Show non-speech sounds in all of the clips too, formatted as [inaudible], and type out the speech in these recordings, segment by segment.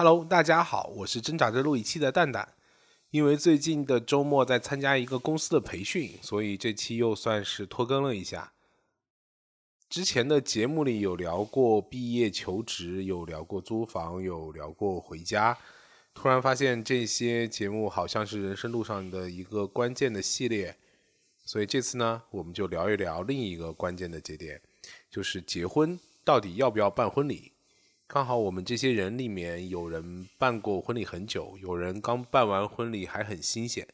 Hello，大家好，我是挣扎着录一期的蛋蛋。因为最近的周末在参加一个公司的培训，所以这期又算是拖更了一下。之前的节目里有聊过毕业求职，有聊过租房，有聊过回家。突然发现这些节目好像是人生路上的一个关键的系列，所以这次呢，我们就聊一聊另一个关键的节点，就是结婚到底要不要办婚礼。刚好我们这些人里面有人办过婚礼很久，有人刚办完婚礼还很新鲜，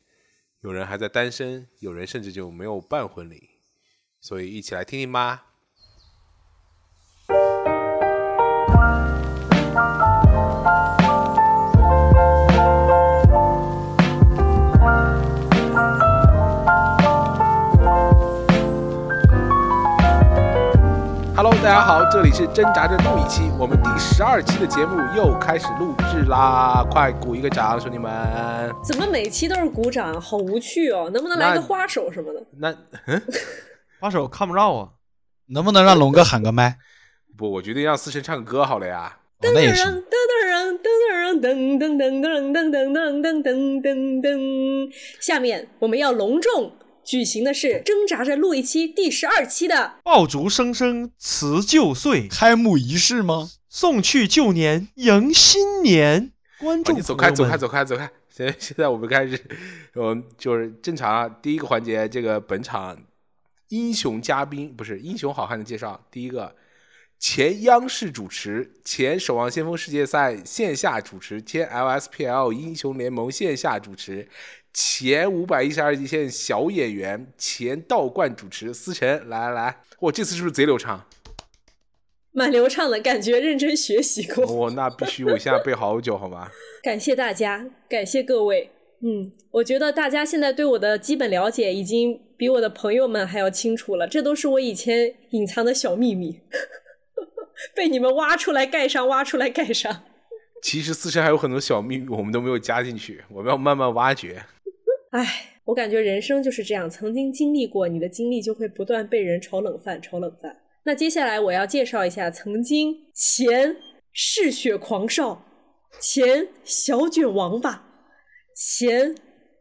有人还在单身，有人甚至就没有办婚礼，所以一起来听听吧。大家好，这里是挣扎着录一期，我们第十二期的节目又开始录制啦！快鼓一个掌，兄弟们！怎么每期都是鼓掌？好无趣哦！能不能来个花手什么的？那 [laughs] 嗯，花手看不着啊，能不能让龙哥喊个麦？[laughs] 不，我决定让思辰唱个歌好了呀。噔噔噔噔行。噔噔噔噔噔噔噔噔噔噔噔噔噔。下面我们要隆重举行的是挣扎着录一期第十二期的爆竹声声辞旧岁，开幕仪式吗？送去旧年迎新年。观哦，众你走开，走开，走开，走开！现在现在我们开始，我们就是正常啊。第一个环节，这个本场英雄嘉宾不是英雄好汉的介绍。第一个，前央视主持，前守望先锋世界赛线下主持，前 LSPL 英雄联盟线下主持，前五百一十二级线小演员，前道观主持思辰，来来来，我这次是不是贼流畅？蛮流畅的感觉，认真学习过。我、那必须，我现在背好久，好吗？[laughs] 感谢大家，感谢各位。嗯，我觉得大家现在对我的基本了解已经比我的朋友们还要清楚了，这都是我以前隐藏的小秘密，[laughs] 被你们挖出来盖上，挖出来盖上。其实思辰还有很多小秘密，我们都没有加进去，我们要慢慢挖掘。唉，我感觉人生就是这样，曾经经历过，你的经历就会不断被人炒冷饭，炒冷饭。那接下来我要介绍一下曾经前嗜血狂少、前小卷王八、前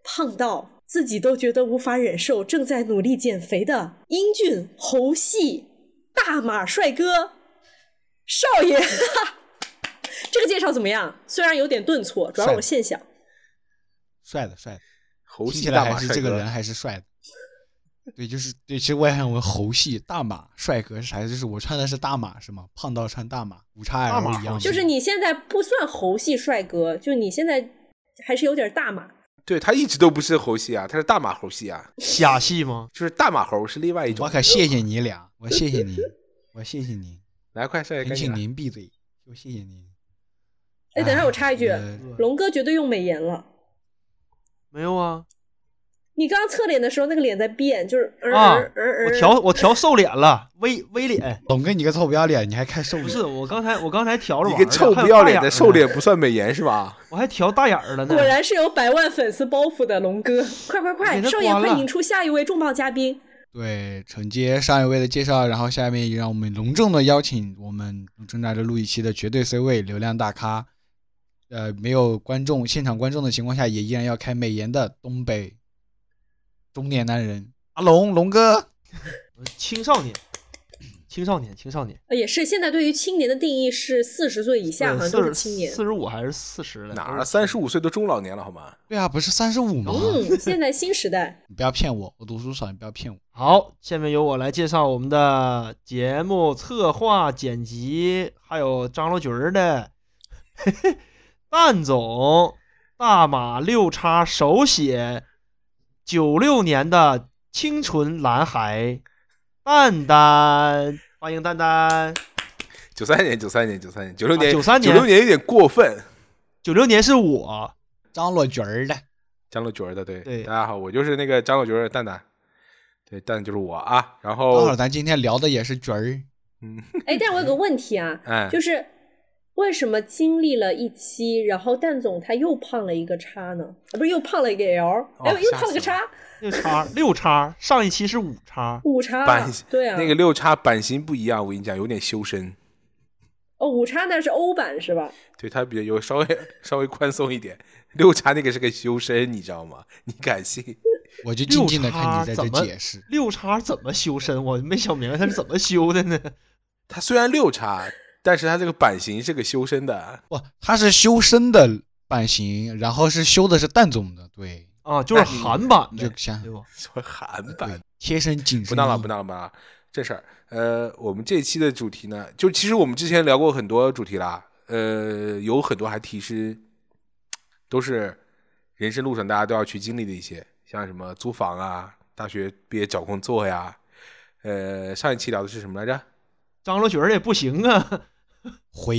胖到自己都觉得无法忍受、正在努力减肥的英俊猴系大马帅哥少爷。[laughs] 这个介绍怎么样？虽然有点顿挫，主要是我现想。帅的，帅的，猴听起来系大马帅哥还是这个人还是帅的。对，就是对，其实我也想问猴系大马帅哥是啥？就是我穿的是大码是吗？胖到穿大码，五叉 L 一样。就是你现在不算猴系帅哥，就你现在还是有点大码。对他一直都不是猴系啊，他是大马猴系啊，虾系吗？[laughs] 就是大马猴是另外一种我。可谢谢你俩，我谢谢你，我谢谢您，[laughs] 来，快少爷，恳请。您闭嘴，我谢谢您。哎，等一下我插一句呃，龙哥绝对用美颜了。没有啊你刚刚侧脸的时候，那个脸在变，就是呃啊！呃呃我调我调瘦脸了，微微脸。龙哥，你个臭不要脸，你还看瘦脸？不是，我刚才我刚才调了你个臭不要脸的瘦脸不算美颜是吧？我还调大眼儿了呢。果然是有百万粉丝包袱的龙哥。快快快，给他少爷快引出下一位重磅嘉宾。对，承接上一位的介绍，然后下面也让我们隆重的邀请我们正在着录一期的绝对 C 位流量大咖，呃，没有观众现场观众的情况下，也依然要开美颜的东北中年男人阿龙龙哥。青少年，青少年，青少年，呃也是，现在对于青年的定义是四十岁以下，好像都是青年。四十五还是四十了？哪儿三十五岁都中老年了好吗？对啊，不是三十五吗？嗯，现在新时代。[laughs] 你不要骗我，我读书少，你不要骗我。好，下面由我来介绍我们的节目策划、剪辑，还有张罗局儿的 [laughs] 蛋总，大马六叉手写，九六年的清纯男孩，蛋蛋，欢迎蛋蛋。九三年，九三年，九三年，九六年，93年九六年有点过分。九六年是我，张罗角儿的，张罗角儿的，对，对大家好，我就是那个张罗角儿的蛋蛋，对，蛋蛋就是我啊。然后正好，咱今天聊的也是角儿。嗯，哎，但我有个问题啊，[laughs] 哎，就是为什么经历了一期，然后蛋总他又胖了一个叉呢？啊，不是又胖了一个 L，哎、哦又胖了个叉，六叉六叉，上一期是五叉，五叉版，对啊，那个六叉版型不一样，我跟你讲，有点修身。哦，五叉那是欧版是吧？对它比较有稍微稍微宽松一点。[laughs] 六叉那个是个修身，你知道吗？你敢信？[laughs] 我就静静的看你在怎么这解释。六叉怎么修身？我没想明白他是怎么修的呢？他虽然六叉，但是它这个版型是个修身的。不，它是修身的版型，然后是修的是蛋总的，对，啊，就是韩版的，就想对韩版，贴身紧身。不闹了，不闹了，不闹了，正事儿。呃，我们这期的主题呢，就其实我们之前聊过很多主题啦，呃，有很多还提示，都是人生路上大家都要去经历的一些，像什么租房啊，大学毕业找工作呀。呃，上一期聊的是什么来着？张罗角儿也不行啊，回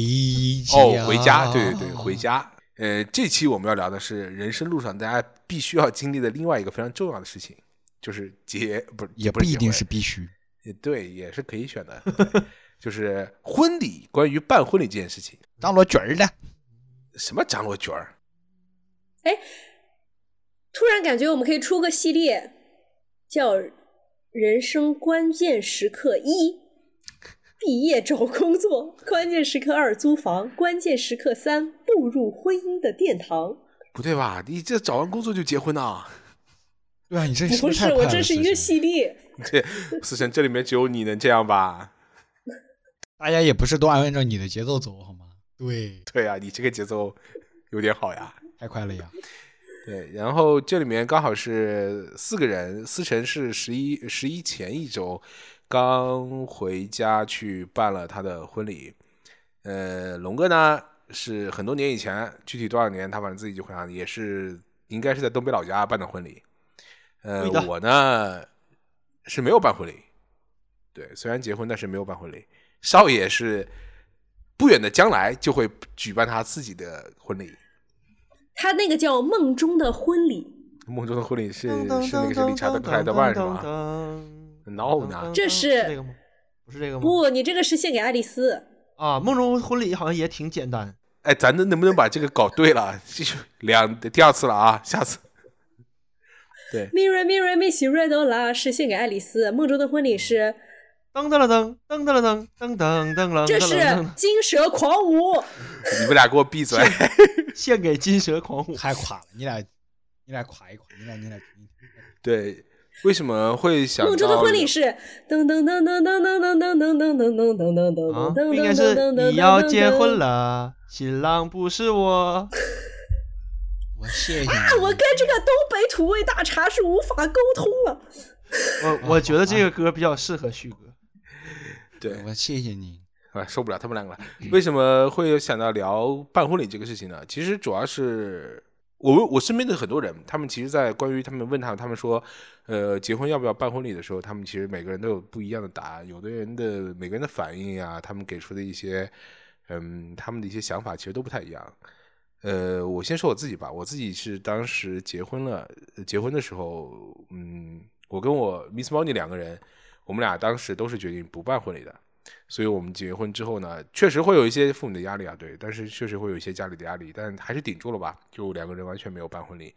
家哦，回家，对对对，回。家。呃，这期我们要聊的是人生路上大家必须要经历的另外一个非常重要的事情，就是结，不是也不一定是必须。也对，也是可以选的，[laughs] 就是婚礼，关于办婚礼这件事情，张罗角儿的，什么张罗卷儿，哎突然感觉我们可以出个系列，叫“人生关键时刻一”，毕业找工作；[laughs] 关键时刻二，租房；关键时刻三，步入婚姻的殿堂。不对吧？你这找完工作就结婚啊？[laughs] 对啊，你这不是，我这是一个系列。[laughs] 这思辰，这里面只有你能这样吧？大家也不是都按照你的节奏走好吗？对，对啊，你这个节奏有点好呀。太快了呀。对，然后这里面刚好是四个人，思辰是十一十一前一周刚回家去办了他的婚礼，呃，龙哥呢是很多年以前，具体多少年他反正自己就回答，也是应该是在东北老家办的婚礼，呃，我呢是没有办婚礼，对，虽然结婚，但是没有办婚礼，少爷是不远的将来就会举办他自己的婚礼。他那个叫梦中的婚礼，梦中的婚礼是是那个是理查德克莱德曼是吗？噔闹呢？这是这个吗？不是这个吗？不，你这个是献给爱丽丝。啊，梦中婚礼好像也挺简单。哎，咱能能不能把这个搞对了？这 [laughs] 就两第二次了啊，下次。[laughs] 对，Mirror Mirror Miss Redola 是献给爱丽丝，梦中的婚礼是噔噔了噔噔噔了噔噔噔噔了，这是金蛇狂舞。[laughs] 你们俩给我闭嘴！献给金蛇狂舞。太垮了，你俩，你俩垮一垮，你俩你俩。你对，为什么会想到梦中的婚礼是噔噔噔噔噔噔噔噔噔噔噔噔噔噔啊，噔噔不应该是噔噔噔你要结婚。了，新郎不是我。[laughs] 我谢谢你。我跟这个东北土味大茶是无法沟通了。我我觉得这个歌比较适合旭哥。[laughs] 对我谢谢你。啊，受不了他们两个了。为什么会想到聊办婚礼这个事情呢？其实主要是我我身边的很多人，他们其实，在关于他们问他他们说，呃，结婚要不要办婚礼的时候，他们其实每个人都有不一样的答案。有的人的每个人的反应呀、他们给出的一些，嗯，他们的一些想法其实都不太一样。呃，我先说我自己吧，我自己是当时结婚了，结婚的时候，嗯，我跟我 Miss Money 两个人，我们俩当时都是决定不办婚礼的。所以我们结婚之后呢，确实会有一些父母的压力啊，对，但是确实会有一些家里的压力，但还是顶住了吧。就两个人完全没有办婚礼，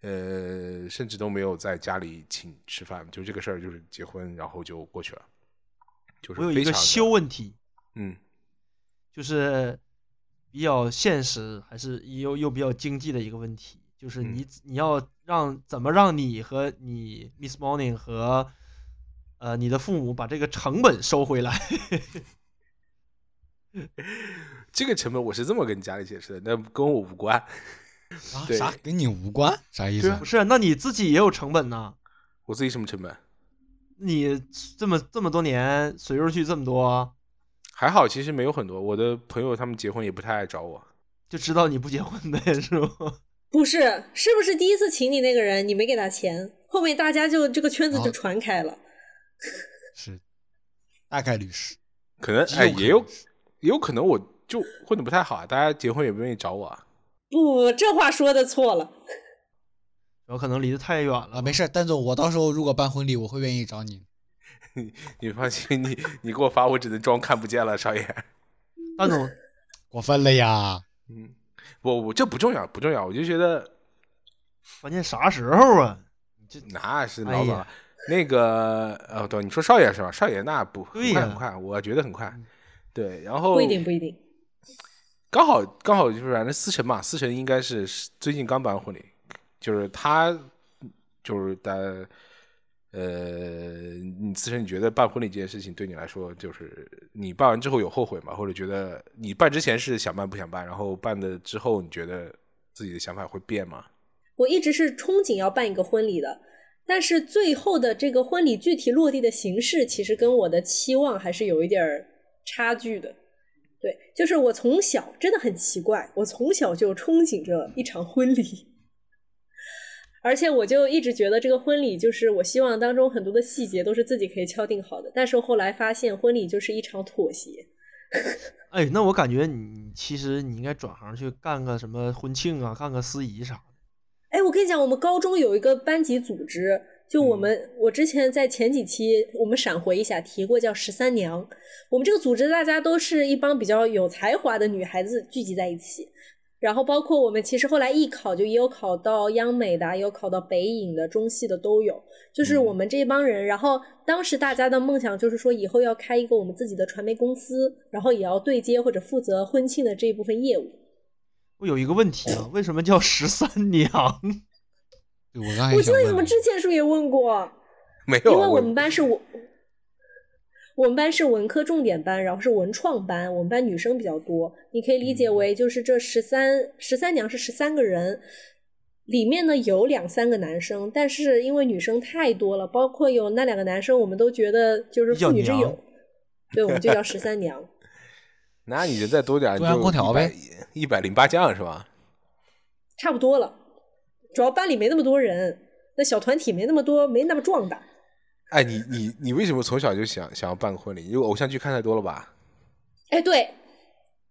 呃，甚至都没有在家里请吃饭，就这个事儿就是结婚，然后就过去了。就是我有一个修，问题，嗯，就是比较现实，还是又又比较经济的一个问题，就是嗯你你要让怎么让你和你 Miss Morning 和呃你的父母把这个成本收回来？[laughs] 这个成本我是这么跟家里解释的，那跟我无关。啊啥跟你无关？啥意思？不是，那你自己也有成本呐。我自己什么成本？你这么这么多年随出去这么多，还好，其实没有很多。我的朋友他们结婚也不太爱找我。就知道你不结婚呗，是吗？[laughs] 不是，是不是第一次请你那个人，你没给他钱，后面大家就这个圈子就哦传开了。[laughs] 是，大概率是。可能哎，也有也有可能我就混的不太好啊，大家结婚也不愿意找我啊。不，这话说的错了。有可能离得太远啊，了。没事，蛋总，我到时候如果办婚礼，我会愿意找你。[laughs] 你放心，你你给我发，我只能装看不见了，少爷。蛋总，[laughs] 过分了呀！嗯，我我，这不重要，不重要。我就觉得关键啥时候啊？这那是哎老早了。呀 [laughs] 那个呃，对，你说少爷是吧？少爷那不很快很快，我觉得很快嗯。对，然后不一定，不一定。刚好刚好就是反正思成嘛，思成应该是最近刚办婚礼，就是他就是在呃，你思成你觉得办婚礼这件事情对你来说，就是你办完之后有后悔吗？或者觉得你办之前是想办不想办，然后办的之后你觉得自己的想法会变吗？我一直是憧憬要办一个婚礼的，但是最后的这个婚礼具体落地的形式，其实跟我的期望还是有一点儿差距的。对，就是我从小真的很奇怪，我从小就憧憬着一场婚礼，而且我就一直觉得这个婚礼就是我希望当中很多的细节都是自己可以敲定好的，但是后来发现婚礼就是一场妥协。哎，那我感觉你其实你应该转行去干个什么婚庆啊，干个司仪啥的。哎，我跟你讲，我们高中有一个班级组织，就我们、我之前在前几期我们闪回一下提过，叫十三娘。我们这个组织大家都是一帮比较有才华的女孩子聚集在一起，然后包括我们其实后来艺考就也有考到央美的，也有考到北影的、中戏的都有。就是我们这一帮人，然后当时大家的梦想就是说以后要开一个我们自己的传媒公司，然后也要对接或者负责婚庆的这一部分业务。我有一个问题啊，为什么叫十三娘？对我刚才我记得你们之前是不是也问过？没有，啊因为我们班是我，我们班是文科重点班，然后是文创班，我们班女生比较多，你可以理解为就是这十三十三娘是十三个人，里面呢有两三个男生，但是因为女生太多了，包括有那两个男生，我们都觉得就是妇女之友，对，我们就叫十三娘。[laughs] 那你就再多点儿，中央空调呗，一百零八将是吧？差不多了，主要班里没那么多人，那小团体没那么多，没那么壮大。哎，你你你为什么从小就想想要办个婚礼？因为偶像剧看太多了吧？哎，对，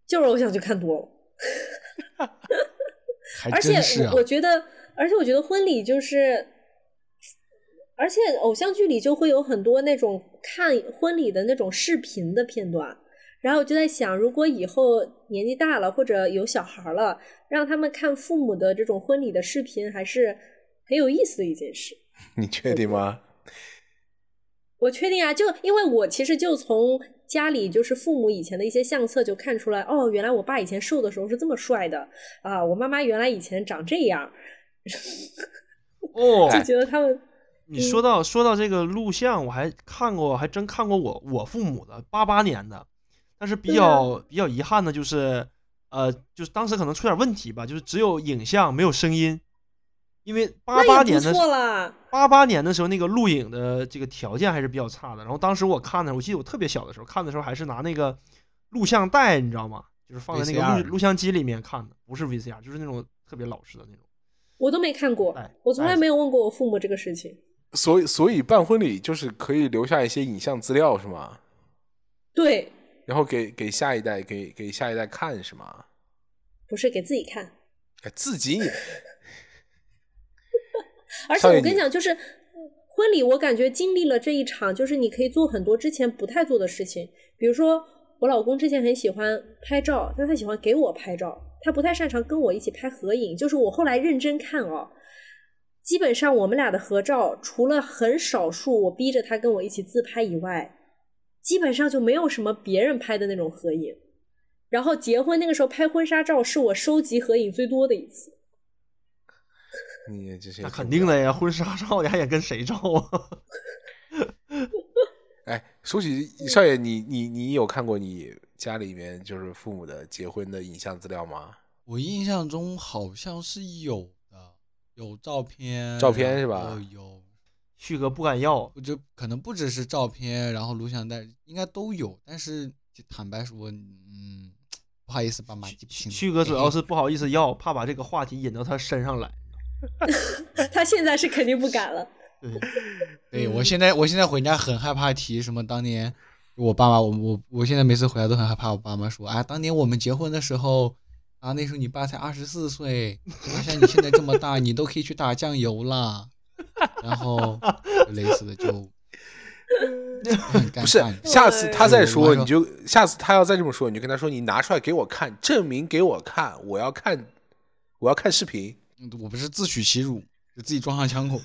就是偶像剧看多了。[laughs] 还而且我觉得，而且我觉得婚礼就是，而且偶像剧里就会有很多那种看婚礼的那种视频的片段，然后我就在想，如果以后年纪大了或者有小孩了，让他们看父母的这种婚礼的视频，还是很有意思的一件事。[laughs] 你确定吗？我确定啊，就因为我其实就从家里就是父母以前的一些相册就看出来，哦，原来我爸以前瘦的时候是这么帅的啊，我妈妈原来以前长这样，哦，[laughs] 就觉得他们你说到说到这个录像，我还看过，还真看过我我父母的八八年的，但是比较、比较遗憾的就是，呃，就是当时可能出点问题吧，就是只有影像没有声音，因为八八年的不错啦。八八年的时候那个录影的这个条件还是比较差的，然后当时我看的，我记得我特别小的时候看的时候还是拿那个录像带，你知道吗？就是放在那个录录像机里面看的，不是 VCR，就是那种特别老式的那种。我都没看过哎，我从来哎没有问过我父母这个事情。所以所以办婚礼就是可以留下一些影像资料是吗？对，然后给给下一代给给下一代看是吗？不是给自己看，哎，自己 [laughs] 而且我跟你讲，就是婚礼，我感觉经历了这一场，就是你可以做很多之前不太做的事情，比如说我老公之前很喜欢拍照，但他喜欢给我拍照，他不太擅长跟我一起拍合影。就是我后来认真看哦，基本上我们俩的合照，除了很少数我逼着他跟我一起自拍以外，基本上就没有什么别人拍的那种合影。然后结婚那个时候拍婚纱照是我收集合影最多的一次。[laughs] 你这些那肯定的呀，婚纱照你还想跟谁照啊？[laughs] 哎，说起少爷，你你你有看过你家里面就是父母的结婚的影像资料吗？我印象中好像是有的，有照片，照片是吧有，旭哥不敢要，我就可能不只是照片，然后录像带应该都有，但是就坦白说，嗯，不好意思，爸妈记不清。旭哥主要是不好意思要，怕把这个话题引到他身上来。[laughs] 他现在是肯定不敢了。对，[laughs] 对我现在，我现在回家很害怕提什么当年我爸妈，我我我现在每次回来都很害怕我爸妈说，啊，当年我们结婚的时候，啊，那时候你爸才二十四岁，哪像你现在这么大，你都可以去打酱油了，然后类似的就 [laughs] 不是下次他再说，你就下次他要再这么说，你就跟他说，你拿出来给我看，证明给我看，我要看，我要看视频。嗯我不是自取其辱，就自己装上枪口，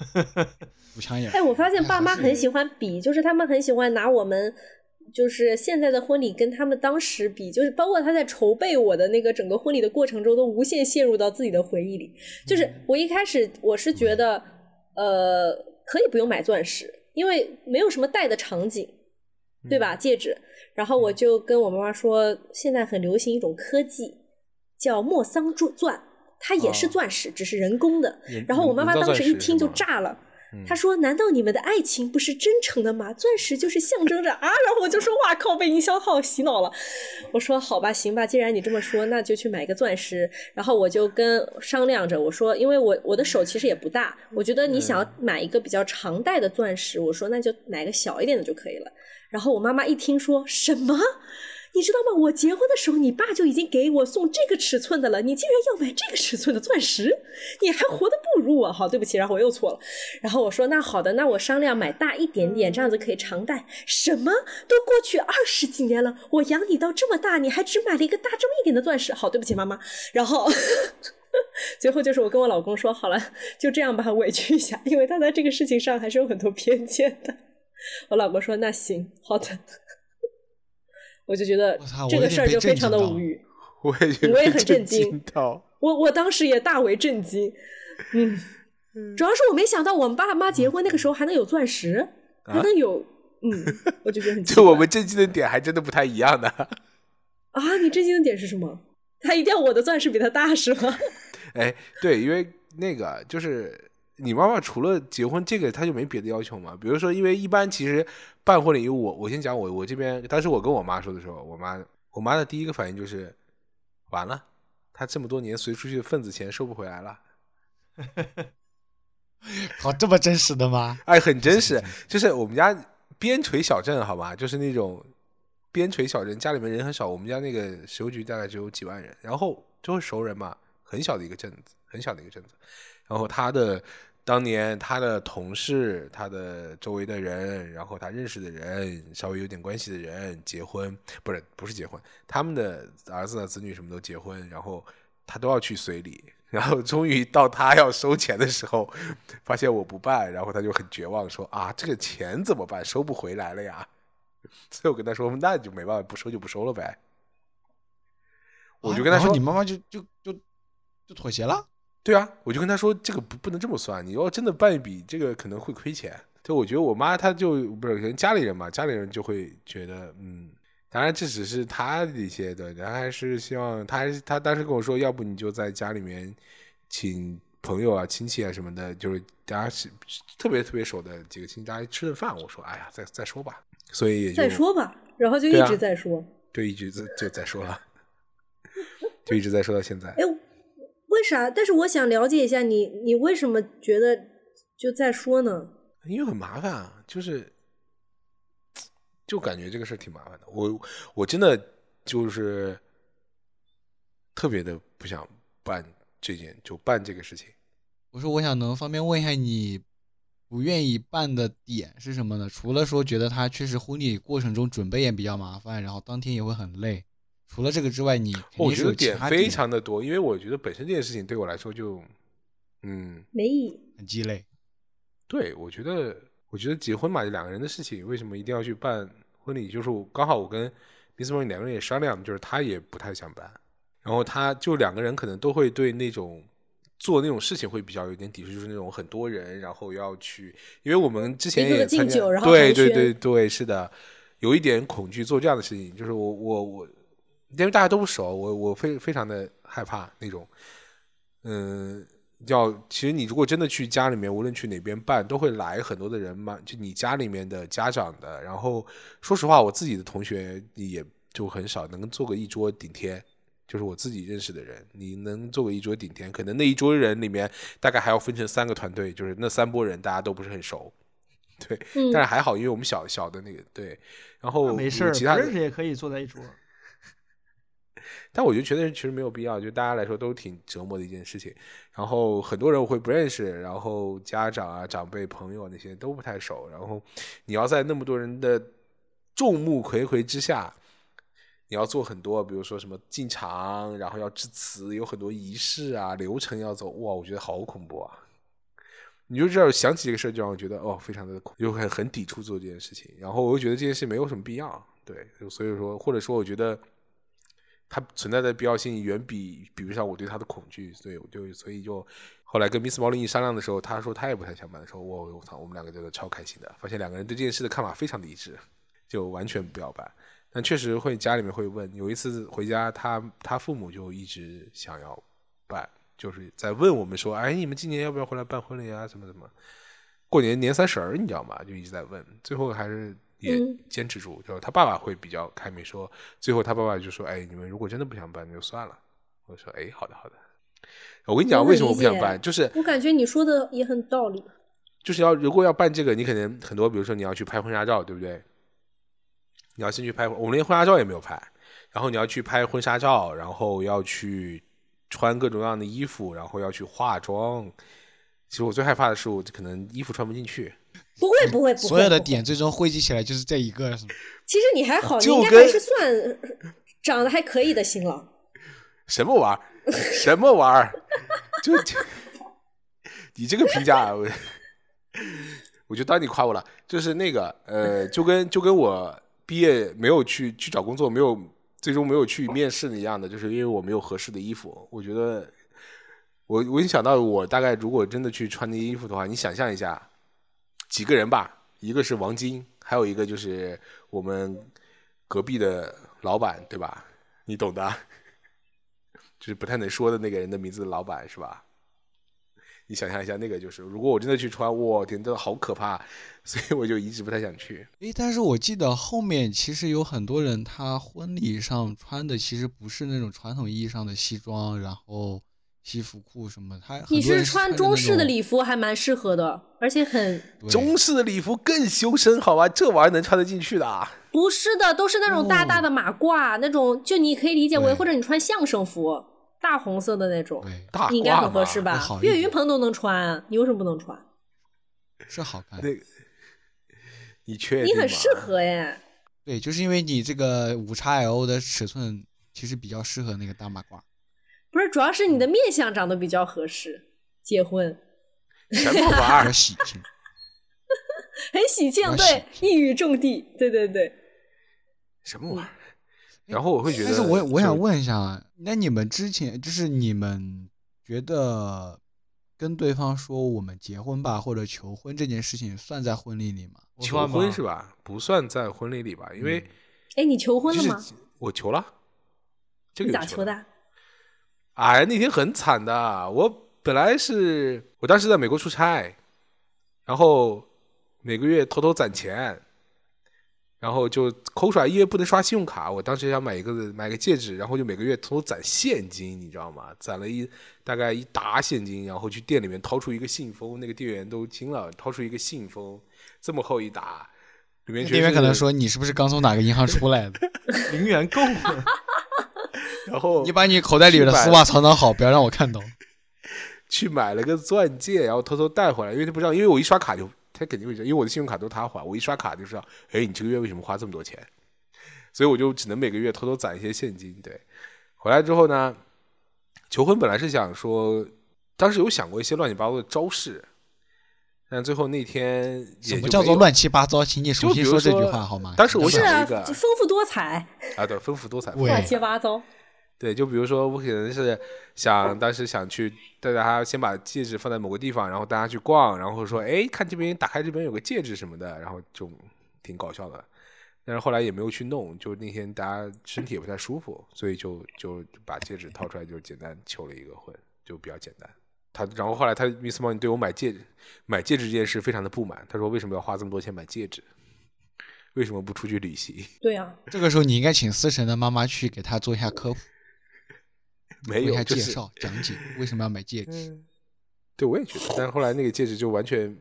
补枪眼。哎，我发现爸妈很喜欢比，就是他们很喜欢拿我们就是现在的婚礼跟他们当时比，就是包括他在筹备我的那个整个婚礼的过程中，都无限陷入到自己的回忆里。就是我一开始我是觉得，呃，可以不用买钻石，因为没有什么戴的场景，对吧？戒指。然后我就跟我妈妈说，现在很流行一种科技，叫莫桑钻，它也是钻石，只是人工的。然后我妈妈当时一听就炸了。他说：“难道你们的爱情不是真诚的吗？钻石就是象征着啊！”然后我就说：“哇靠，被营销号洗脑了。”我说：“好吧，行吧，既然你这么说，那就去买个钻石。”然后我就跟商量着，我说：“因为我我的手其实也不大，我觉得你想要买一个比较长戴的钻石，我说那就买个小一点的就可以了。”然后我妈妈一听说什么？你知道吗？我结婚的时候，你爸就已经给我送这个尺寸的了。你竟然要买这个尺寸的钻石，你还活得不如我？好，对不起，然后我又错了。然后我说：“那好的，那我商量买大一点点，这样子可以常戴。”什么？都过去二十几年了，我养你到这么大，你还只买了一个大这么一点的钻石？好，对不起，妈妈。然后 [laughs] 最后就是我跟我老公说好了，就这样吧，委屈一下，因为他在这个事情上还是有很多偏见的。我老公说：“那行，好的。”我就觉得这个事儿就非常的无语，我也我也很震惊，到我我当时也大为震惊，[laughs] 嗯，主要是我没想到我们爸妈结婚那个时候还能有钻石，还能有，嗯，我就觉得很 [laughs] 就我们震惊的点还真的不太一样的啊！你震惊的点是什么？他一定要我的钻石比他大是吗？[laughs] 哎，对，因为那个就是。你妈妈除了结婚这个，她就没别的要求吗？比如说，因为一般其实办婚礼，我我先讲我我这边，当时我跟我妈说的时候，我妈我妈的第一个反应就是完了，她这么多年随出去的份子钱收不回来了。[laughs] 好，这么真实的吗？哎，很真实，就是我们家边陲小镇，好吧，就是那种边陲小镇，家里面人很少，我们家那个食邮局大概只有几万人，然后就是熟人嘛，很小的一个镇子，很小的一个镇子，然后他的。当年他的同事、他的周围的人，然后他认识的人，稍微有点关系的人结婚，不是不是结婚，他们的儿子、子女什么都结婚，然后他都要去随礼，[laughs] 然后终于到他要收钱的时候，发现我不办，然后他就很绝望，说啊，这个钱怎么办？收不回来了呀！[laughs] 所以我跟他说，那就没办法，不收就不收了呗。我就跟他说，你妈妈就就就就妥协了。对啊，我就跟他说，这个不不能这么算，你要真的办一笔，这个可能会亏钱。就我觉得我妈她就不是可能家里人嘛，家里人就会觉得，嗯，当然这只是他的一些的，然后还是希望，他还是他当时跟我说，要不你就在家里面请朋友啊、亲戚啊什么的，就是大家是特别特别熟的几个亲戚，大家吃顿饭。我说，哎呀，再再说吧。所以也再说吧，然后就一直在说，就一直在就在说了，[laughs] 就一直在说到现在。哎。为啥？但是我想了解一下你，你为什么觉得就在说呢？因为很麻烦啊，就是就感觉这个事儿挺麻烦的。我我真的就是特别的不想办这件，就办这个事情。我说，我想能方便问一下你不愿意办的点是什么呢？除了说觉得他确实婚礼过程中准备也比较麻烦，然后当天也会很累。除了这个之外，你我觉得点非常的多，因为我觉得本身这件事情对我来说就，嗯，没意义，很鸡肋。对，我觉得，我觉得结婚嘛，两个人的事情，为什么一定要去办婚礼？就是刚好我跟 Miss m o 两个人也商量，就是他也不太想办，然后他就两个人可能都会对那种做那种事情会比较有点抵触，就是那种很多人，然后要去，因为我们之前也参加，对对对对，是的，有一点恐惧做这样的事情，就是我我我。因为大家都不熟，我我非非常的害怕那种，嗯，要其实你如果真的去家里面，无论去哪边办，都会来很多的人嘛，就你家里面的家长的。然后说实话，我自己的同学也就很少能做个一桌顶天，就是我自己认识的人，你能做个一桌顶天，可能那一桌人里面大概还要分成三个团队，就是那三波人大家都不是很熟，对，但是还好，因为我们小小的那个对，然后没事，其他认识也可以坐在一桌。但我觉得觉得其实没有必要，就大家来说都挺折磨的一件事情。然后很多人我会不认识，然后家长啊、长辈、朋友那些都不太熟。然后你要在那么多人的众目睽睽之下，你要做很多，比如说什么进场，然后要致辞，有很多仪式啊、流程要走。哇，我觉得好恐怖啊！你就这样想起这个事儿，就让我觉得哦，非常的，又很很抵触做这件事情。然后我又觉得这件事没有什么必要，对，所以说或者说我觉得它存在的必要性远比比不上我对它的恐惧，所以我就所以就后来跟 Miss 毛利一商量的时候，他说他也不太想办的时候，我我操，我们两个真的超开心的，发现两个人对这件事的看法非常的一致，就完全不要办。但确实会家里面会问，有一次回家，他他父母就一直想要办，就是在问我们说，哎，你们今年要不要回来办婚礼啊？什么什么？过年年三十儿，你知道吗？就一直在问，最后还是也嗯坚持住。就是他爸爸会比较开明，说最后他爸爸就说，哎，你们如果真的不想办，那就算了。我说，哎，好的好的。我跟你讲，为什么我不想办，就是我感觉你说的也很道理。就是要如果要办这个，你可能很多，比如说你要去拍婚纱照，对不对？你要先去拍，我们连婚纱照也没有拍，然后你要去拍婚纱照，然后要去穿各种各样的衣服，然后要去化妆。其实我最害怕的是，我可能衣服穿不进去。不会不会不会，所有的点最终汇集起来就是这一个，是吗？其实你还好，你应该还是算呃长得还可以的新郎。什么玩意儿？什么玩意儿？就就你这个评价，我我就当你夸我了。就是那个呃，就跟就跟我毕业没有去去找工作，没有最终没有去面试一样的，就是因为我没有合适的衣服。我觉得我我已经想到，我大概如果真的去穿那些衣服的话，你想象一下，几个人吧，一个是王晶，还有一个就是我们隔壁的老板，对吧？你懂的。[laughs] 就是不太能说的那个人的名字，老板是吧？你想象一下，那个就是，如果我真的去穿，我天，真的好可怕，所以我就一直不太想去。诶，但是我记得后面其实有很多人，他婚礼上穿的其实不是那种传统意义上的西装，然后西服裤什么，他很你是穿中式的礼服，还蛮适合的，而且很中式的礼服更修身，好吧？这玩意儿能穿得进去的啊？不是的，都是那种大大的马褂，那种就你可以理解为，或者你穿相声服，大红色的那种，大你应该很合适吧岳云鹏都能穿，你为什么不能穿？是好看。那个，你确定？你很适合耶。对，就是因为你这个五 x L 的尺寸其实比较适合那个大马褂。不是，主要是你的面相长得比较合适，结婚什么玩意儿？喜庆。[laughs] 很喜庆，对，一语中的，对对对。什么玩意儿？然后我会觉得，但是我我想，问一下啊，那你们之前就是你们觉得跟对方说我们结婚吧，或者求婚这件事情算在婚礼里吗？求婚是吧？不算在婚礼里吧？因为哎，你求婚了吗？我求了，这你个？咋求的？哎，那天很惨的。我本来是我当时在美国出差，然后每个月偷偷攒钱，然后就抠出来，因为不能刷信用卡。我当时想买一个买个戒指，然后就每个月偷偷攒现金，你知道吗？攒了一大概一沓现金，然后去店里面掏出一个信封，那个店员都惊了，掏出一个信封，这么厚一沓，里面全店员可能说你是不是刚从哪个银行出来的？[laughs] 零元购了，然后你把你口袋里的丝袜藏藏好，不要让我看到。[laughs] 去买了个钻戒，然后偷偷带回来，因为他不知道，因为我一刷卡就他肯定会知道，因为我的信用卡都是他还，我一刷卡就知道，哎，你这个月为什么花这么多钱？所以我就只能每个月偷偷攒一些现金。对，回来之后呢，求婚本来是想说，当时有想过一些乱七八糟的招式，但最后那天也什么？叫做乱七八糟？请你重就比如新说这句话好吗？当时我想了一个丰富多彩，啊，对，丰富多彩。乱七八糟。对，就比如说我可能是想当时想去带大家先把戒指放在某个地方，然后大家去逛，然后说哎看这边打开这边有个戒指什么的，然后就挺搞笑的。但是后来也没有去弄，就那天大家身体也不太舒服，所以就就把戒指掏出来，就简单求了一个婚，就比较简单。他然后后来他 Miss Molly 对我买戒指买戒指这件事非常的不满，他说为什么要花这么多钱买戒指？为什么不出去旅行？[laughs] 对啊，这个时候你应该请思辰的妈妈去给他做一下科普，没有，介绍、讲解为什么要买戒指。嗯，对，我也觉得，但是后来那个戒指就完全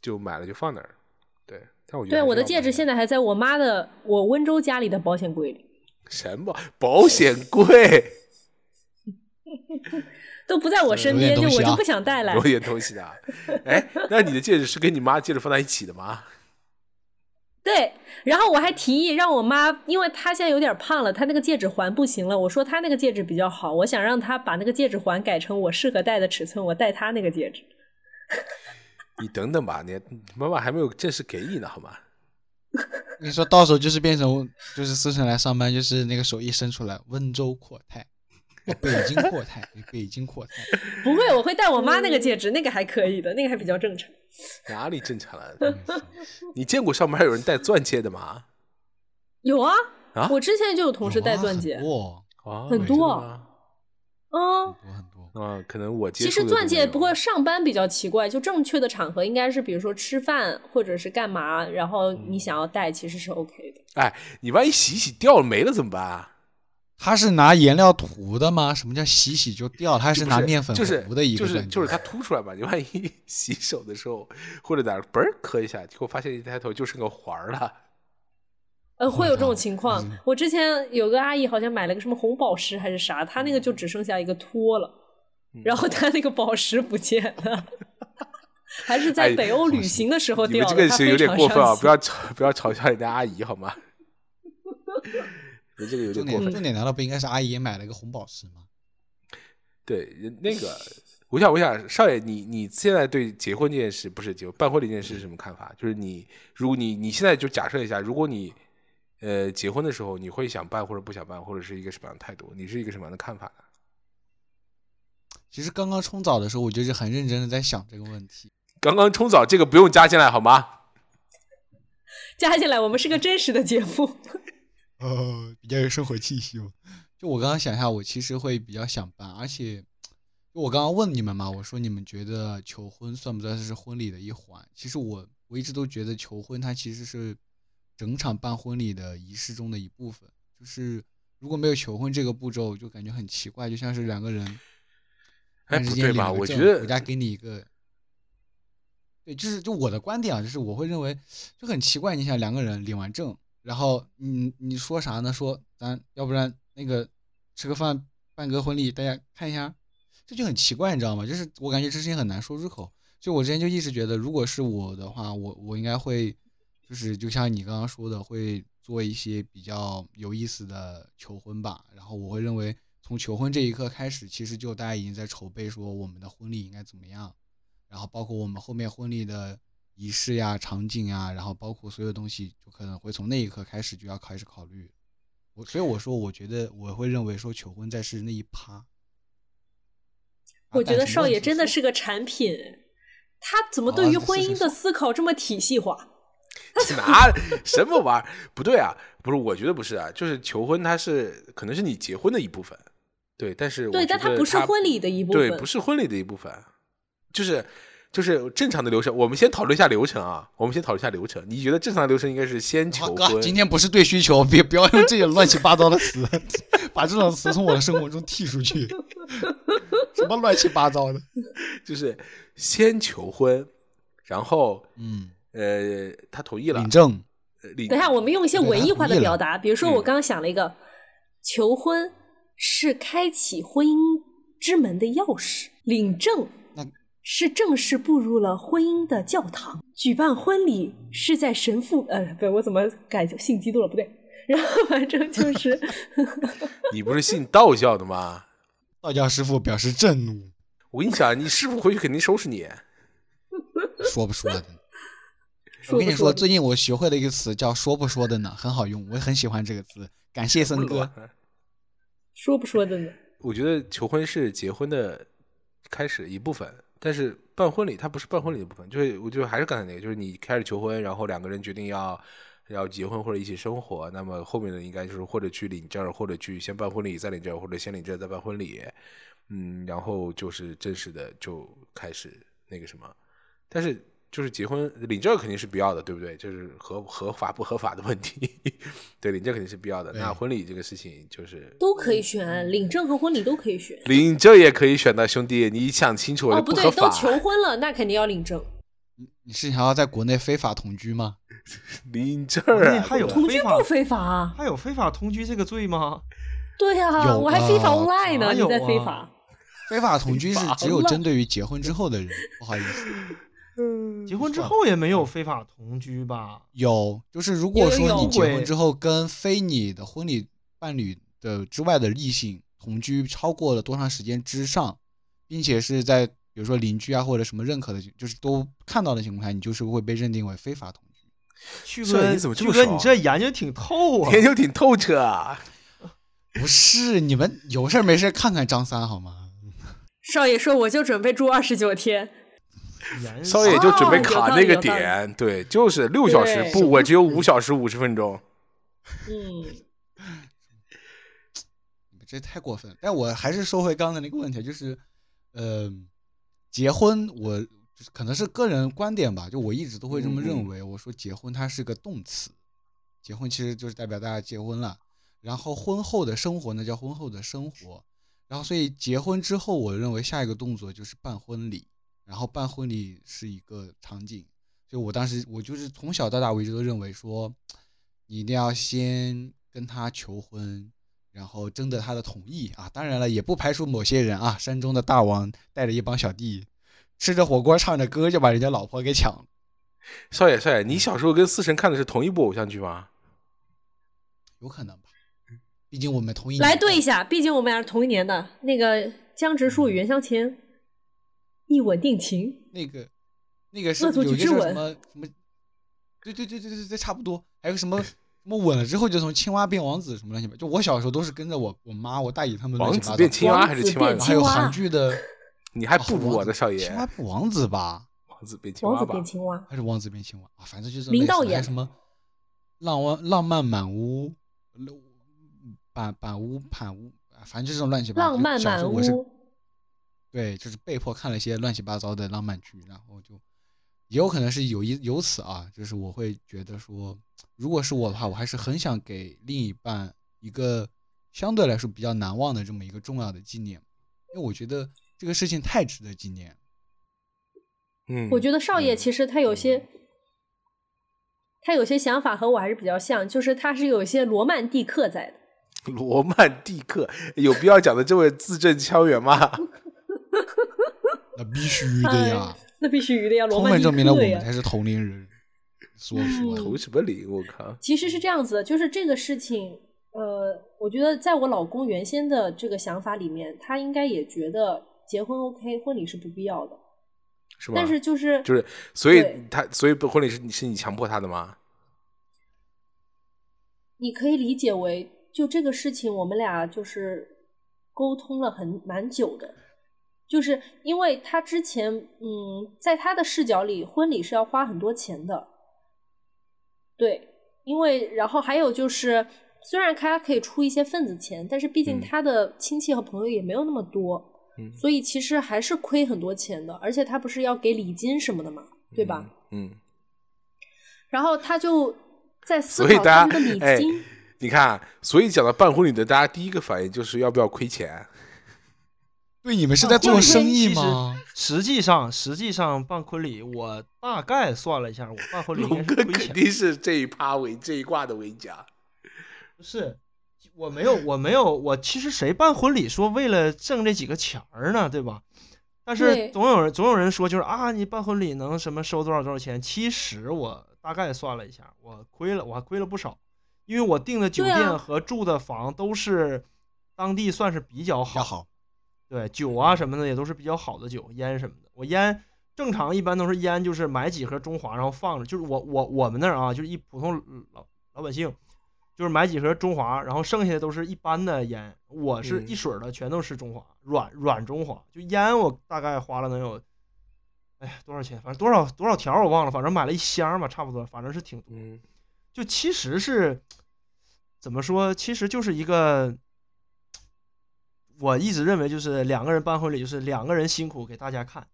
就买了就放那儿，对。但我觉得对，我的戒指现在还在我妈的我温州家里的保险柜里，什么保险柜 [laughs] 都不在我身边，就我就不想带来有。点东西的啊。哎，那你的戒指是跟你妈戒指放在一起的吗？对，然后我还提议让我妈，因为她现在有点胖了，她那个戒指环不行了。我说她那个戒指比较好，我想让她把那个戒指环改成我适合戴的尺寸，我戴她那个戒指。你等等吧，你妈妈还没有正式给你呢，好吗？你说到时候就是变成就是思成来上班，就是那个手一伸出来，温州阔太，哦 [laughs] 北京阔太，北京阔太。不会，我会戴我妈那个戒指，那个还可以的，那个还比较正常。哪里正常了？[laughs] 你见过上班有人戴钻戒的吗？有啊，啊我之前就有同事戴钻戒哇啊很，多啊，嗯很。多很多。啊，可能我接其实钻戒，不过上班比较奇怪，就正确的场合应该是，比如说吃饭或者是干嘛，然后你想要戴，其实是 OK 的。哎，你万一洗一洗掉了没了怎么办啊？他是拿颜料涂的吗？什么叫洗洗就掉？他是拿面粉就是糊的一就是个钻戒就是它凸出来嘛，你万一洗手的时候或者哪儿嘣儿磕一下，结果发现一抬头就剩个环儿了。呃，会有这种情况嗯。我之前有个阿姨好像买了个什么红宝石还是啥，她那个就只剩下一个托了，嗯然后她那个宝石不见了，[laughs] 还是在哎北欧旅行的时候你掉的。们这个是有点过分啊！不要嘲不要嘲笑人家阿姨好吗？你这个有点过分。重点重点难道不应该是阿姨也买了一个红宝石吗？[laughs] 对，那个，我想，我想，少爷，你你现在对结婚这件事，不是结办婚礼这件事是什么看法？就是你，如果你你现在就假设一下，如果你呃结婚的时候，你会想办或者不想办，或者是一个什么样的态度？你是一个什么样的看法呢？其实刚刚冲澡的时候，我就是很认真的在想这个问题。刚刚冲澡这个不用加进来好吗？加进来，我们是个真实的节目。呃，比较有生活气息嘛。就我刚刚想一下，我其实会比较想办，而且就我刚刚问你们嘛，我说你们觉得求婚算不算是婚礼的一环？其实我我一直都觉得求婚它其实是整场办婚礼的仪式中的一部分。就是如果没有求婚这个步骤，就感觉很奇怪，就像是两个人哎，不对吧？我觉得国家给你一个。对，就是就我的观点啊，就是我会认为就很奇怪。你想两个人领完证，然后你你说啥呢？说咱要不然那个吃个饭办个婚礼，大家看一下，这就很奇怪，你知道吗？就是我感觉这事情很难说出口。所以我之前就一直觉得，如果是我的话，我我应该会就是就像你刚刚说的，会做一些比较有意思的求婚吧。然后我会认为，从求婚这一刻开始，其实就大家已经在筹备说我们的婚礼应该怎么样。然后包括我们后面婚礼的仪式呀、场景呀，然后包括所有东西，就可能会从那一刻开始就要开始考虑。我所以我说，我觉得我会认为说求婚在是那一趴。啊我觉得少爷真的是个产品，他怎么对于婚姻的思考这么体系化？哪什么玩意儿？不对啊，不是，我觉得不是啊，就是求婚，它是可能是你结婚的一部分，对，但是对，但它不是婚礼的一部分对，分。不是婚礼的一部分，就是就是正常的流程。我们先讨论一下流程啊，我们先讨论一下流程。你觉得正常的流程应该是先求，婚？今天不是对需求，别不要用这些乱七八糟的词，[laughs] 把这种词从我的生活中剔出去。什么乱七八糟的？[laughs] 就是先求婚，然后嗯，呃，他同意了领，证，呃领等一下，我们用一些文艺化的表达，比如说我嗯刚刚想了一个，求婚是开启婚姻之门的钥匙，领证那是正式步入了婚姻的教堂，举办婚礼是在神父呃，不，我怎么改信基督了？不对，然后反正就是 [laughs] [laughs] 你不是信道教的吗？道教师傅表示震怒，我跟你讲，你师傅回去肯定收拾你。说不说的？[laughs] 我跟你说，最近我学会了一个词叫“说不说的呢”，很好用，我很喜欢这个词。感谢森哥。说不说的呢？我觉得求婚是结婚的开始的一部分，但是办婚礼它不是办婚礼的部分，就是我就还是刚才那个，就是你开始求婚，然后两个人决定要要结婚或者一起生活，那么后面的应该就是或者去领证，或者去先办婚礼再领证，或者先领证再办婚礼，嗯，然后就是正式的就开始那个什么，但是。就是结婚领证肯定是必要的，对不对？就是合合法不合法的问题，[laughs] 对，领证肯定是必要的。那婚礼这个事情就是都可以选，领证和婚礼都可以选。领证也可以选的，兄弟，你想清楚了，哦，不对，都求婚了，那肯定要领证。你是想要在国内非法同居吗？[laughs] 领证还有同居不非法啊？还有非法同居这个罪吗？[laughs] 对呀、有我还非法啊 online 呢，你在非啊法。非法同居是只有针对于结婚之后的人，不好意思。结婚之后也没有非法同居吧？有，就是如果说你结婚之后跟非你的婚礼伴侣的之外的异性同居超过了多长时间之上，并且是在比如说邻居啊或者什么认可的，就是都看到的情况下，你就是会被认定为非法同居。旭哥，你怎么这么旭哥，你这研究挺透啊！研究挺透彻啊。[laughs] 不是你们有事没事看看张三好吗？少爷说我就准备住二十九天，研少爷就准备哦卡那个点，对，就是六小时，不，我只有五小时五十分钟。嗯，你们这太过分了。但我还是说回刚才那个问题，就是，呃，结婚我就是可能是个人观点吧，就我一直都会这么认为。我说结婚它是个动词，结婚其实就是代表大家结婚了，然后婚后的生活呢叫婚后的生活，然后所以结婚之后，我认为下一个动作就是办婚礼，然后办婚礼是一个场景。就我当时我就是从小到大我一直都认为说，你一定要先跟他求婚，然后征得他的同意啊。当然了，也不排除某些人啊，山中的大王带着一帮小弟，吃着火锅唱着歌就把人家老婆给抢了。少爷，少爷，你小时候跟思辰看的是同一部偶像剧吗？有可能吧，毕竟我们同一来年来对一下，毕竟我们俩是同一年的。那个江直树与袁湘琴一吻定情，那个那个是有一个什么什么，对对对对对对，差不多。还有什么什么吻了之后就从青蛙变王子什么乱七八，就我小时候都是跟着我我妈我大姨他们乱七八糟子变青蛙还是青蛙还有韩剧的，[laughs] 你还不如我的少爷青。蛙变王子吧，王子变青王子？变青蛙，还是王子变青蛙啊？反正就是林道演什么浪漫浪漫满屋，板板屋盘屋，啊反正就这种乱七八糟。浪漫满屋。对，就是被迫看了一些乱七八糟的浪漫剧，然后就也有可能是有一由此啊，就是我会觉得说，如果是我的话，我还是很想给另一半一个相对来说比较难忘的这么一个重要的纪念，因为我觉得这个事情太值得纪念。嗯，我觉得少爷嗯其实他有些，他有些想法和我还是比较像，就是他是有一些罗曼蒂克在的。罗曼蒂克有必要讲的这位字正腔圆吗？[laughs] 那必须的 [laughs] 呀，那必须的呀，充分证明了我。们才是同龄人。说说的，投什么龄？我靠！其实是这样子的，就是这个事情，呃，我觉得在我老公原先的这个想法里面，他应该也觉得结婚 OK，婚礼是不必要的。是吗？但是就是就是，所以他所以婚礼是你是你强迫他的吗？你可以理解为，就这个事情，我们俩就是沟通了很蛮久的，就是因为他之前，嗯，在他的视角里，婚礼是要花很多钱的，对，因为然后还有就是，虽然他可以出一些份子钱，但是毕竟嗯他的亲戚和朋友也没有那么多，嗯所以其实还是亏很多钱的，而且他不是要给礼金什么的嘛，对吧？嗯？嗯，然后他就在思所以考大家他这个礼哎金。，你看啊，所以讲到办婚礼的，大家第一个反应就是要不要亏钱？对，你们是在做生意吗？实际上，实际上办婚礼，我大概算了一下，我办婚礼应该龙哥是亏钱。肯定是这一趴为这一挂的为家。不是，我没有，我没有，我其实谁办婚礼说为了挣这几个钱儿呢，对吧？但是总有人总有人说就是啊，你办婚礼能什么收多少多少钱？其实我大概算了一下，我亏了，我还亏了不少，因为我订的酒店和住的房都是当地算是比较好，对酒啊什么的也都是比较好的酒，烟什么的。我烟正常一般都是烟，就是买几盒中华，然后放着。就是我我我们那儿啊，就是一普通老老百姓，就是买几盒中华，然后剩下的都是一般的烟。我是嗯一水儿的，全都是中华，软软中华。就烟我大概花了能有，哎呀多少钱？反正多少多少条我忘了，反正买了一箱吧，差不多，反正是挺多。嗯，就其实是怎么说？其实就是一个，我一直认为就是两个人办婚礼，就是两个人辛苦给大家看，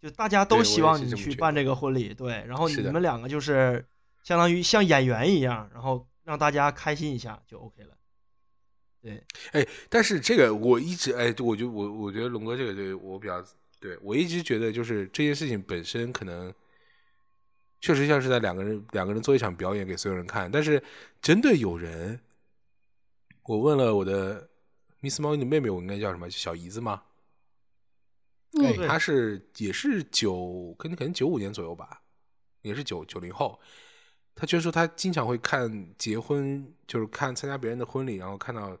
就大家都希望你去办这个婚礼，对，然后你们两个就是相当于像演员一样，然后让大家开心一下就 OK 了。对，哎，但是这个我一直哎，我就我我觉得龙哥这个对我比较对我一直觉得就是这件事情本身可能确实像是在两个人两个人做一场表演给所有人看，但是真的有人，我问了我的 Miss 猫，你的妹妹，我应该叫什么？小姨子吗？对她是也是九，可能可能九五年左右吧，也是九九零后。她居然说她经常会看结婚，就是看参加别人的婚礼，然后看到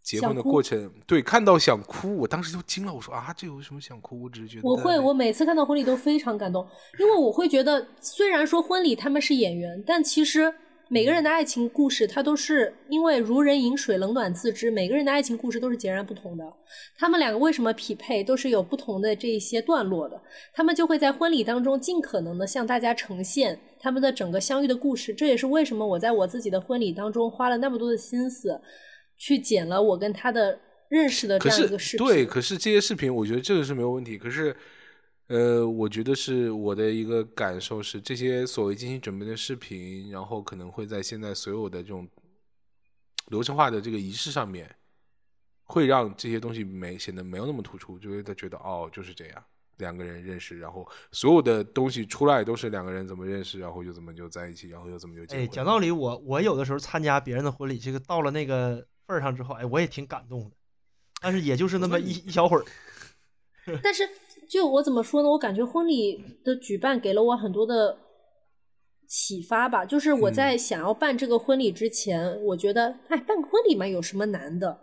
结婚的过程，对，看到想哭，我当时就惊了，我说啊，这有什么想哭？我只是觉得我会，我每次看到婚礼都非常感动，因为我会觉得，虽然说婚礼他们是演员，但其实每个人的爱情故事，它都是因为如人饮水，冷暖自知，每个人的爱情故事都是截然不同的。他们两个为什么匹配，都是有不同的这一些段落的。他们就会在婚礼当中尽可能的向大家呈现他们的整个相遇的故事。这也是为什么我在我自己的婚礼当中花了那么多的心思，去剪了我跟他的认识的这样一个视频。对，可是这些视频，我觉得这个是没有问题。可是，呃，我觉得是我的一个感受是，这些所谓精心准备的视频，然后可能会在现在所有的这种流程化的这个仪式上面，会让这些东西没显得没有那么突出，就会他觉得哦就是这样，两个人认识，然后所有的东西出来都是两个人怎么认识，然后又怎么就在一起，然后又怎么就结婚。哎，讲道理，我我有的时候参加别人的婚礼，这个到了那个份儿上之后，哎，我也挺感动的，但是也就是那么一一小会儿。[laughs] 但是就我怎么说呢？我感觉婚礼的举办给了我很多的启发吧。就是我在想要办这个婚礼之前，我觉得，哎，办个婚礼嘛，有什么难的？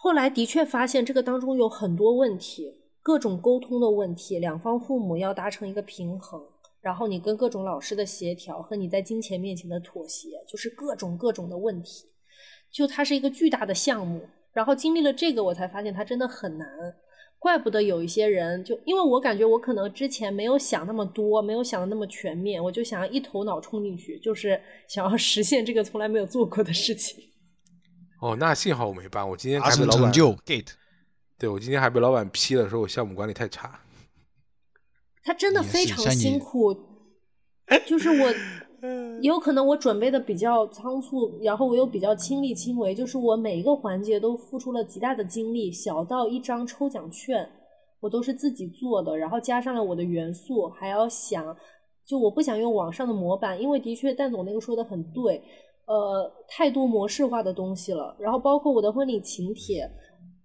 后来的确发现这个当中有很多问题，各种沟通的问题，两方父母要达成一个平衡，然后你跟各种老师的协调和你在金钱面前的妥协，就是各种各种的问题。就它是一个巨大的项目，然后经历了这个，我才发现它真的很难。怪不得有一些人就，因为我感觉我可能之前没有想那么多，没有想的那么全面，我就想要一头脑冲进去，就是想要实现这个从来没有做过的事情。[laughs] 哦，那幸好我没办，我今天还被老板就 gate。对我今天还被老板批了，说我项目管理太差。他真的非常辛苦，就是我也有可能我准备的比较仓促，然后我又比较亲力亲为，就是我每一个环节都付出了极大的精力，小到一张抽奖券，我都是自己做的，然后加上了我的元素，还要想，就我不想用网上的模板，因为的确蛋总那个说的很对，呃，太多模式化的东西了，然后包括我的婚礼请帖，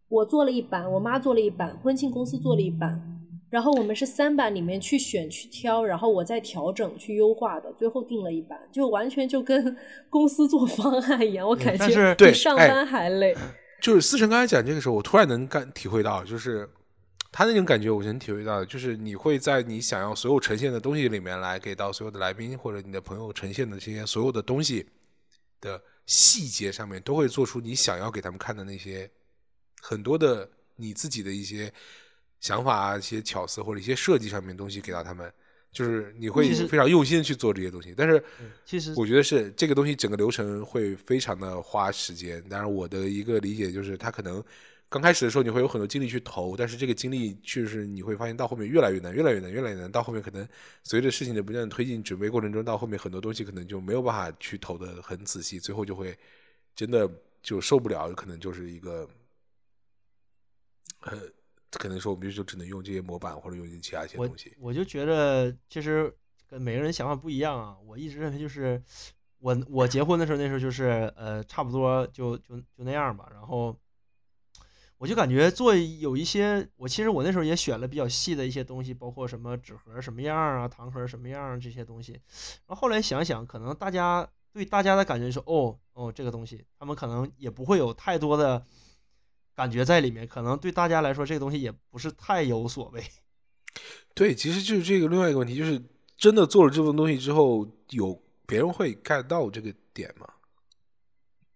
我做了一版，我妈做了一版，婚庆公司做了一版。然后我们是三版里面去选去挑，然后我再调整去优化的，最后定了一版，就完全就跟公司做方案一样，我感觉比上哎班还累。就是思成刚才讲这个时候，我突然能感体会到，就是他那种感觉，我是能体会到的，就是你会在你想要所有呈现的东西里面来给到所有的来宾或者你的朋友呈现的这些所有的东西的细节上面，都会做出你想要给他们看的那些很多的你自己的一些想法啊、一些巧思或者一些设计上面的东西给到他们。就是你会非常用心去做这些东西，但是其实我觉得是这个东西整个流程会非常的花时间。当然，我的一个理解就是，他可能刚开始的时候你会有很多精力去投，但是这个精力确实你会发现到后面越来越难，越来越难，越来越难。到后面可能随着事情的不断推进，准备过程中，到后面很多东西可能就没有办法去投的很仔细，最后就会真的就受不了，可能就是一个呃，可能说我们就只能用这些模板或者用一些其他一些东西。我就觉得其实跟每个人想法不一样啊。我一直认为就是我我结婚的时候那时候就是呃差不多就就就那样吧，然后我就感觉做有一些我其实我那时候也选了比较细的一些东西，包括什么纸盒什么样啊，糖盒什么样啊这些东西。然后后来想想，可能大家对大家的感觉是哦哦这个东西，他们可能也不会有太多的。感觉在里面，可能对大家来说，这个东西也不是太有所谓。[laughs] 对，其实就是这个另外一个问题，就是真的做了这份东西之后，有别人会 get 到这个点吗？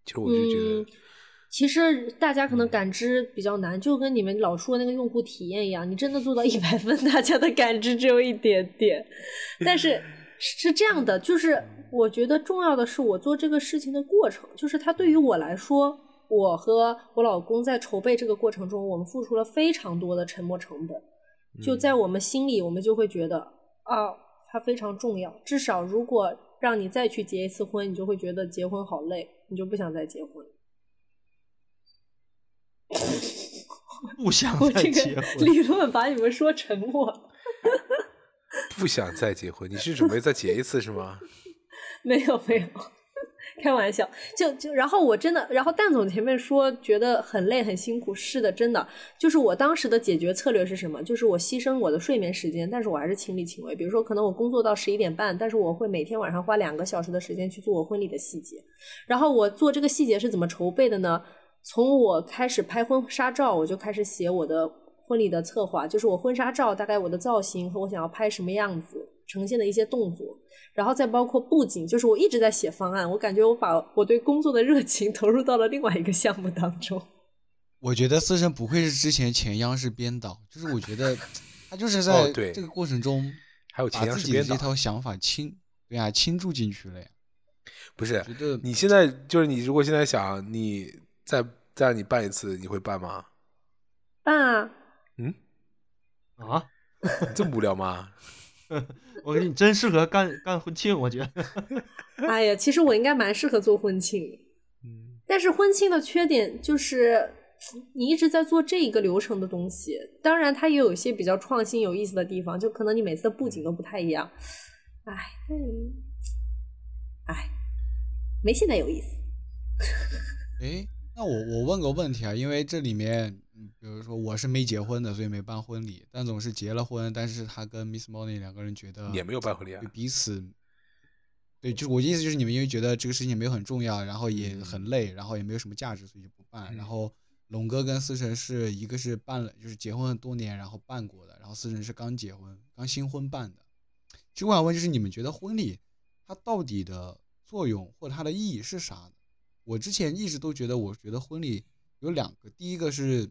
其实我就觉得，嗯，其实大家可能感知比较难，就跟你们老说那个用户体验一样，你真的做到一百分，大家的感知只有一点点。但是 [laughs] 是这样的，就是我觉得重要的是我做这个事情的过程，就是它对于我来说。我和我老公在筹备这个过程中，我们付出了非常多的沉没成本。就在我们心里，我们就会觉得啊，它非常重要。至少如果让你再去结一次婚，你就会觉得结婚好累，你就不想再结婚。[laughs] 不想我这再结个婚，[laughs] 理论把你们说沉默了。不想再结婚，你是准备再结一次是吗？没 [laughs] 有没有，开玩笑。就就然后我真的，然后蛋总前面说觉得很累很辛苦，是的，真的就是我当时的解决策略是什么？就是我牺牲我的睡眠时间，但是我还是亲力亲为。比如说，可能我工作到十一点半，但是我会每天晚上花两个小时的时间去做我婚礼的细节。然后我做这个细节是怎么筹备的呢？从我开始拍婚纱照，我就开始写我的婚礼的策划，就是我婚纱照大概我的造型和我想要拍什么样子，呈现的一些动作，然后再包括布景，就是我一直在写方案。我感觉我把我对工作的热情 [laughs] 投入到了另外一个项目当中。我觉得思成不愧是之前前央视编导，就是我觉得 [laughs] 他就是在这个过程中还有把前央视编导自己的这，套想法倾对啊倾注进去了呀。不是觉得你现在就是你如果现在想你再再让你办一次，你会办吗？办啊，嗯，啊，[laughs] 这么无聊吗？[laughs] 我跟你真适合干干婚庆，我觉得。[laughs] 哎呀，其实我应该蛮适合做婚庆。嗯，但是婚庆的缺点就是，你一直在做这一个流程的东西。当然，它也有一些比较创新、有意思的地方，就可能你每次的布景都不太一样。哎，但哎，没现在有意思。哎，那我我问个问题啊，因为这里面，嗯，比如说我是没结婚的，所以没办婚礼，但总是结了婚，但是他跟 Miss Money 两个人觉得也没有办婚礼啊彼此，对，就我意思就是你们因为觉得这个事情也没有很重要，然后也很累，然后也没有什么价值，所以就不办。嗯然后龙哥跟思成是一个是办了，就是结婚多年然后办过的，然后思成是刚结婚，刚新婚办的。其实我想问，就是你们觉得婚礼它到底的作用或它的意义是啥呢？我之前一直都觉得，我觉得婚礼有两个，第一个是，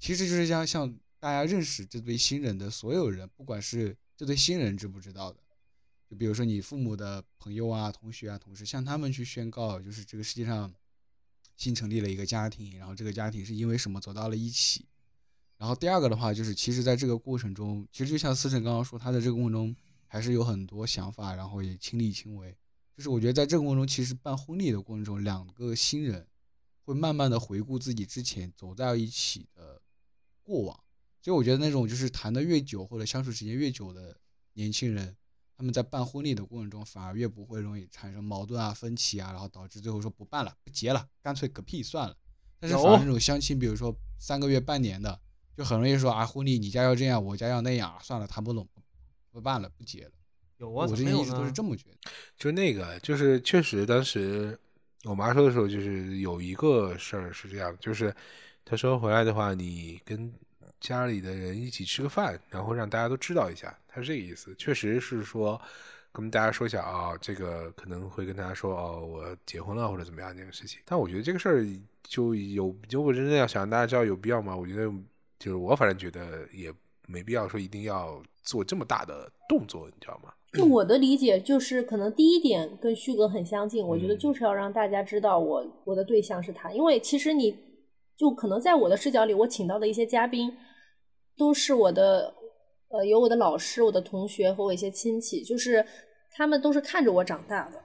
其实就是像像大家认识这对新人的所有人，不管是这对新人知不知道的，就比如说你父母的朋友啊、同学啊、同事，向他们去宣告，就是这个世界上新成立了一个家庭，然后这个家庭是因为什么走到了一起。然后第二个的话，就是其实在这个过程中，其实就像思成刚刚说，他在这个过程中还是有很多想法，然后也亲力亲为。就是我觉得在这个过程中，其实办婚礼的过程中，两个新人会慢慢的回顾自己之前走在一起的过往。所以我觉得那种就是谈的越久或者相处时间越久的年轻人，他们在办婚礼的过程中反而越不会容易产生矛盾啊、分歧啊，然后导致最后说不办了、不结了，干脆嗝屁算了。但是反而那种相亲，比如说三个月、半年的，就很容易说啊，婚礼你家要这样，我家要那样，算了，谈不拢，不办了，不结了。有啊，我怎么没有之前一直都是？这么觉得。[laughs] 就那个，就是确实当时我妈说的时候，就是有一个事儿是这样，就是她说回来的话，你跟家里的人一起吃个饭，然后让大家都知道一下，他是这个意思。确实是说跟大家说一下啊、这个可能会跟大家说哦，我结婚了或者怎么样这个事情。但我觉得这个事儿就有，如果真的要想让大家知道有必要吗？我觉得就是我反正觉得也没必要说一定要做这么大的动作，你知道吗？就我的理解，就是可能第一点跟旭哥很相近，我觉得嗯就是要让大家知道我我的对象是他，因为其实你就可能在我的视角里，我请到的一些嘉宾都是我的呃有我的老师、我的同学和我一些亲戚，就是他们都是看着我长大的，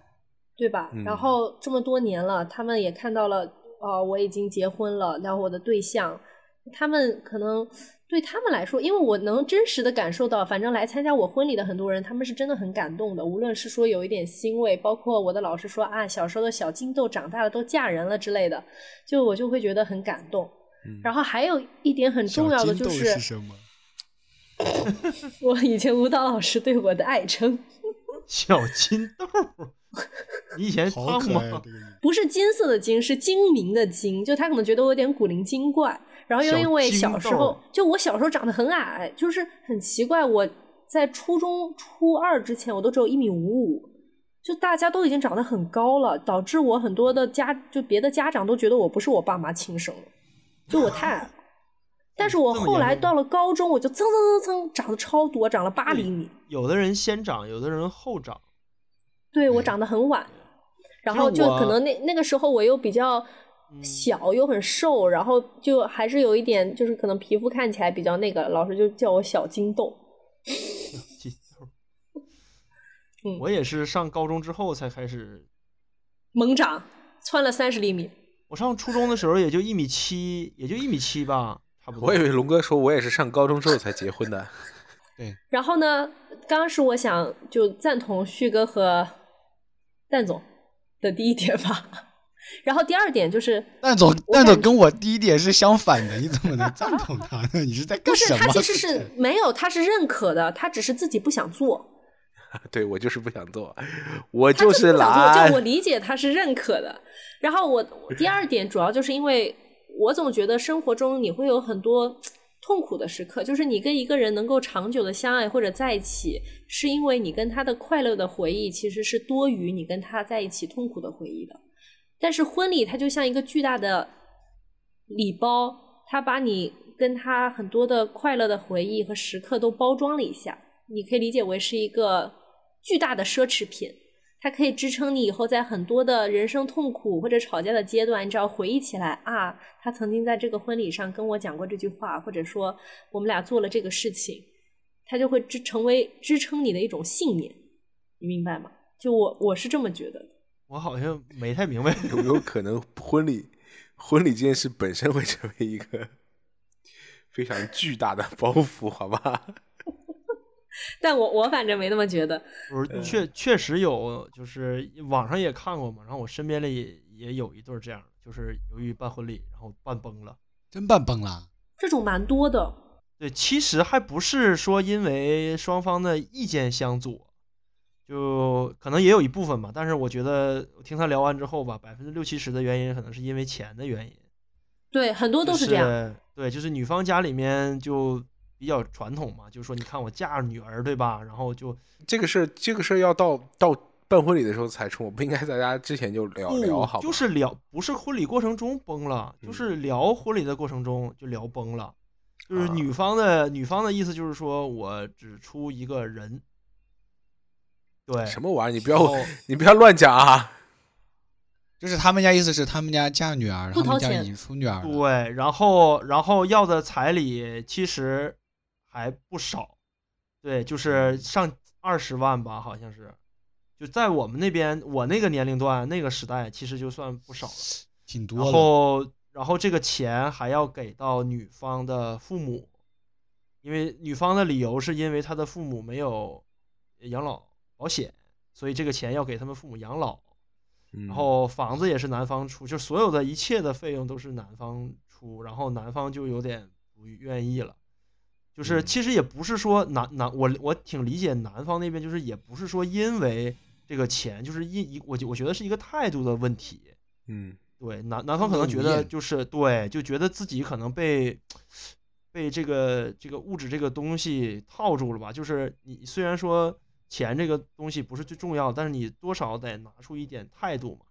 对吧？嗯然后这么多年了，他们也看到了，哦、我已经结婚了，然后我的对象，他们可能对他们来说，因为我能真实的感受到，反正来参加我婚礼的很多人，他们是真的很感动的。无论是说有一点欣慰，包括我的老师说啊，小时候的小金豆长大了都嫁人了之类的，就我就会觉得很感动。嗯然后还有一点很重要的就是什么？[laughs] 我以前舞蹈老师对我的爱称，[laughs] 小金豆，你以前好唱吗？不是金色的金，是精明的精。就他可能觉得我有点古灵精怪，然后又因为小时候，就我小时候长得很矮，就是很奇怪。我在初中初二之前，我都只有一米五五，就大家都已经长得很高了，导致我很多的家就别的家长都觉得我不是我爸妈亲生的，就我太矮了。[laughs] 但是我后来到了高中，我就蹭蹭蹭蹭长得超多，长了八厘米。有的人先长，有的人后长。对我长得很晚，然后就可能那那个时候我又比较嗯小又很瘦，然后就还是有一点就是可能皮肤看起来比较那个，老师就叫我小金豆。金豆 [laughs] 嗯我也是上高中之后才开始，猛长，窜了三十厘米。我上初中的时候也就一米七，也就一米七吧，差不多。我以为龙哥说我也是上高中之后才结婚的。[laughs] 对然后呢，刚刚是我想就赞同旭哥和蛋总的第一点吧。然后第二点就是，蛋总，我蛋总跟我第一点是相反的，你怎么能赞同他呢？你是在不是干什么？他其实是没有，他是认可的，他只是自己不想做。[laughs] 对我就是不想做，我就是懒就我。[laughs] 理解他是认可的。然后我我第二点主要就是因为我总觉得生活中你会有很多痛苦的时刻，就是你跟一个人能够长久的相爱或者在一起，是因为你跟他的快乐的回忆其实是多于你跟他在一起痛苦的回忆的。但是婚礼它就像一个巨大的礼包，它把你跟他很多的快乐的回忆和时刻都包装了一下，你可以理解为是一个巨大的奢侈品。它可以支撑你以后在很多的人生痛苦或者吵架的阶段，你只要回忆起来啊，他曾经在这个婚礼上跟我讲过这句话，或者说我们俩做了这个事情，它就会支成为支撑你的一种信念，你明白吗？就我我是这么觉得。我好像没太明白，[laughs] 有没有可能婚礼婚礼这件事本身会成为一个 [laughs] 非常巨大的包袱？好吧。[laughs] 但我我反正没那么觉得，不是确确实有，就是网上也看过嘛，然后我身边里也也有一对这样，就是由于办婚礼然后办崩了，真办崩了，这种蛮多的。对，其实还不是说因为双方的意见相左，就可能也有一部分吧，但是我觉得我听他聊完之后吧，百分之六七十的原因可能是因为钱的原因。对，很多都是这样。对，就是女方家里面就。比较传统嘛，就是说，你看我嫁女儿，对吧？然后就这个事儿，这个事儿要到到办婚礼的时候才出，我不应该在家之前就聊聊好？就是聊，不是婚礼过程中崩了，就是聊婚礼的过程中就聊崩了。就是女方的女方的意思就是说我只出一个人，对什么玩意儿？你不要你不要乱讲啊！[laughs] 就是他们家意思是他们家嫁女儿，他们家已经出女儿，对，然后然后要的彩礼其实。还不少，对，就是上二十万吧，好像是，就在我们那边，我那个年龄段那个时代，其实就算不少了，[sniffs] 挺多。然后，然后这个钱还要给到女方的父母，因为女方的理由是因为她的父母没有养老保险，所以这个钱要给他们父母养老。然后房子也是男方出，就所有的一切的费用都是男方出，然后男方就有点不愿意了。就是其实也不是说男男我我挺理解男方那边，就是也不是说因为这个钱，就是因一我我觉得是一个态度的问题。嗯，对，男男方可能觉得就是对，就觉得自己可能被被这个这个物质这个东西套住了吧。就是你虽然说钱这个东西不是最重要，但是你多少得拿出一点态度嘛。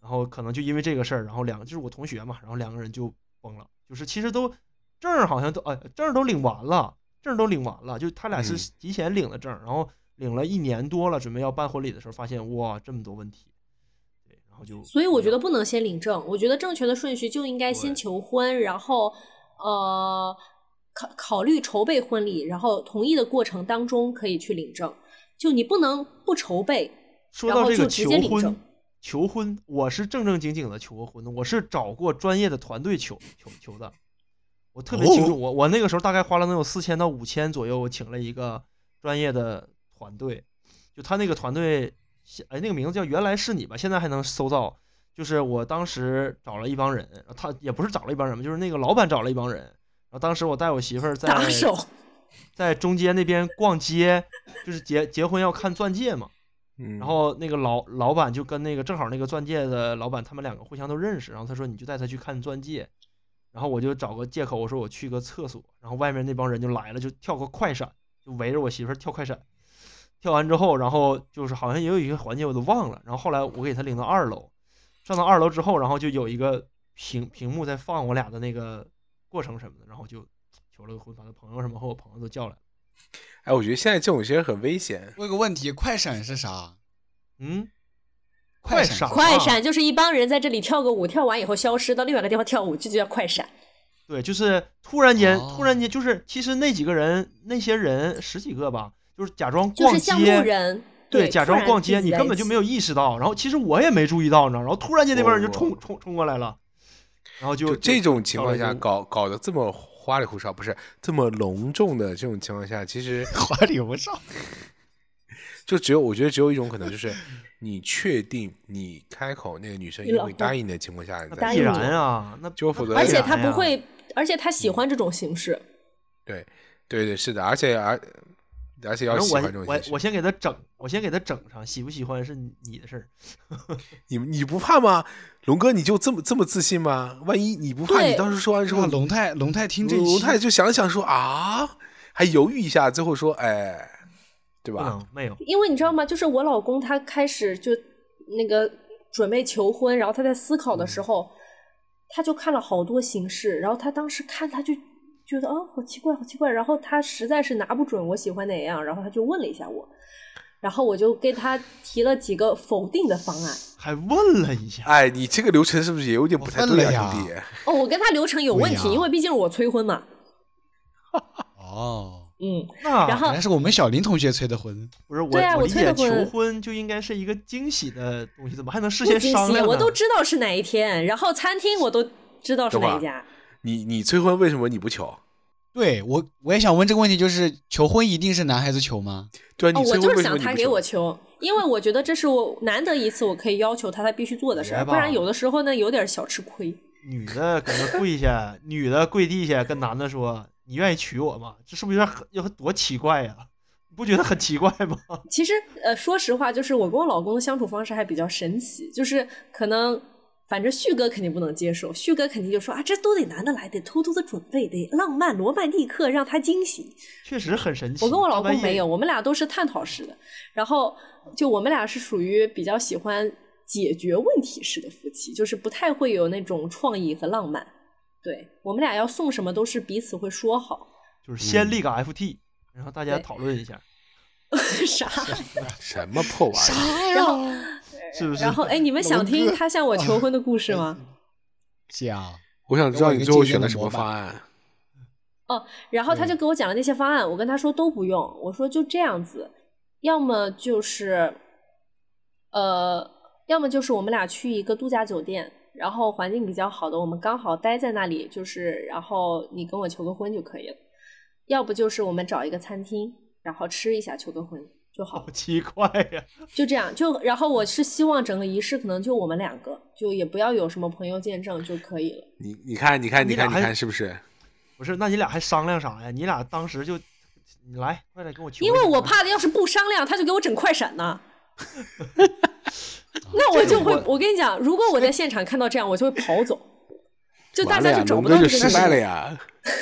然后可能就因为这个事儿，然后两个就是我同学嘛，然后两个人就崩了。就是其实都。证好像都哎，证都领完了，证都领完了，就他俩是提前领的证，然后领了一年多了，准备要办婚礼的时候，发现哇这么多问题，对，然后就所以我觉得不能先领证，我觉得正确的顺序就应该先求婚，然后呃考考虑筹备婚礼，然后同意的过程当中可以去领证，就你不能不筹备，说到这个求婚，求婚我是正正经经的求过婚的，我是找过专业的团队求求求的。我特别清楚，我我那个时候大概花了能有四千到五千左右，我请了一个专业的团队，就他那个团队，哎，那个名字叫原来是你吧，现在还能搜到。就是我当时找了一帮人，他也不是找了一帮人嘛，就是那个老板找了一帮人。然后当时我带我媳妇儿在在中间那边逛街，就是结结婚要看钻戒嘛。然后那个老老板就跟那个正好那个钻戒的老板，他们两个互相都认识。然后他说你就带他去看钻戒。然后我就找个借口，我说我去个厕所，然后外面那帮人就来了，就跳个快闪，就围着我媳妇儿跳快闪。跳完之后，然后就是好像也有一个环节我都忘了。然后后来我给他领到二楼，上到二楼之后，然后就有一个屏屏幕在放我俩的那个过程什么的，然后就求了个婚，把他朋友什么和我朋友都叫来了。哎，我觉得现在这种其实很危险。问个问题，快闪是啥？嗯。快闪，快闪就是一帮人在这里跳个舞，跳完以后消失到另外一个地方跳舞，这就叫快闪。对，就是突然间，突然间，就是其实那几个人，那些人十几个吧，就是假装逛街，人，对，假装逛街，你根本就没有意识到。然后其实我也没注意到，你知道，然后突然间那帮人就冲冲冲过来了，然后就这种情况下搞搞得这么花里胡哨，不是这么隆重的这种情况下，其实 [laughs] 花里胡哨，[laughs] 就只有我觉得只有一种可能就是。[laughs] 你确定你开口那个女生也会答应的情况下，必然啊，那就否则而且他不会，而且他喜欢这种形式。对，对对是的，而且而而且要喜欢这种形式。我我先给他整，我先给他整上，喜不喜欢是你的事儿。[laughs] 你你不怕吗？龙哥，你就这么这么自信吗？万一你不怕，你当时说完之后，，龙太龙太听这龙太就想想说啊，还犹豫一下，最后说，哎，对不吧？能没有，因为你知道吗？就是我老公他开始就那个准备求婚，然后他在思考的时候，他就看了好多形式，然后他当时看他就觉得哦、好奇怪，好奇怪，然后他实在是拿不准我喜欢哪样，然后他就问了一下我，然后我就给他提了几个否定的方案。还问了一下。哎，你这个流程是不是也有点不太对啊，兄弟？哦，我跟他流程有问题，因为毕竟是我催婚嘛。[laughs] 哦，嗯，那然后原来是我们小林同学催的婚，不是我，对啊我催的婚求婚就应该是一个惊喜的东西，怎么还能事先商量？我都知道是哪一天，然后餐厅我都知道是哪一家。你你催婚为什么你不求？对我我也想问这个问题，就是求婚一定是男孩子求吗？对我你催婚就是想他给？我求，因为我觉得这是我难得一次我可以要求他，他必须做的事儿，不然有的时候呢有点小吃亏。女的搁那跪下，女的跪地下跟男的说：“你愿意娶我吗？”这是不是有点很有多奇怪呀？你不觉得很奇怪吗？其实呃，说实话，就是我跟我老公的相处方式还比较神奇，就是可能。反正旭哥肯定不能接受，旭哥肯定就说啊，这都得男的来，得偷偷的准备，得浪漫罗曼蒂克，让他惊喜。确实很神奇。我跟我老公没有，我们俩都是探讨式的。然后就我们俩是属于比较喜欢解决问题式的夫妻，就是不太会有那种创意和浪漫。对我们俩要送什么都是彼此会说好。就是先立个 FT，、然后大家讨论一下，[laughs] 啥？什么破玩意儿？[laughs] 然后是不是？然后哎，你们想听他向我求婚的故事吗？[laughs] 讲我想知道你最后选的什么方案。哦然后他就给我讲了那些方案，我跟他说都不用，我说就这样子，要么就是，呃，要么就是我们俩去一个度假酒店，然后环境比较好的，我们刚好待在那里，就是然后你跟我求个婚就可以了，要不就是我们找一个餐厅，然后吃一下求个婚就好好，奇怪呀！[laughs] 就这样就然后我是希望整个仪式可能就我们两个，就也不要有什么朋友见证就可以了。你你看你看你看你看是不是？不是，那你俩还商量啥呀？你俩当时就你来，快来跟我求婚。因为我怕的要是不商量，他就给我整快闪呢。[laughs] 那我就会，我跟你讲，如果我在现场看到这样，我就会跑走，就大家就找不到这个失败了。呀。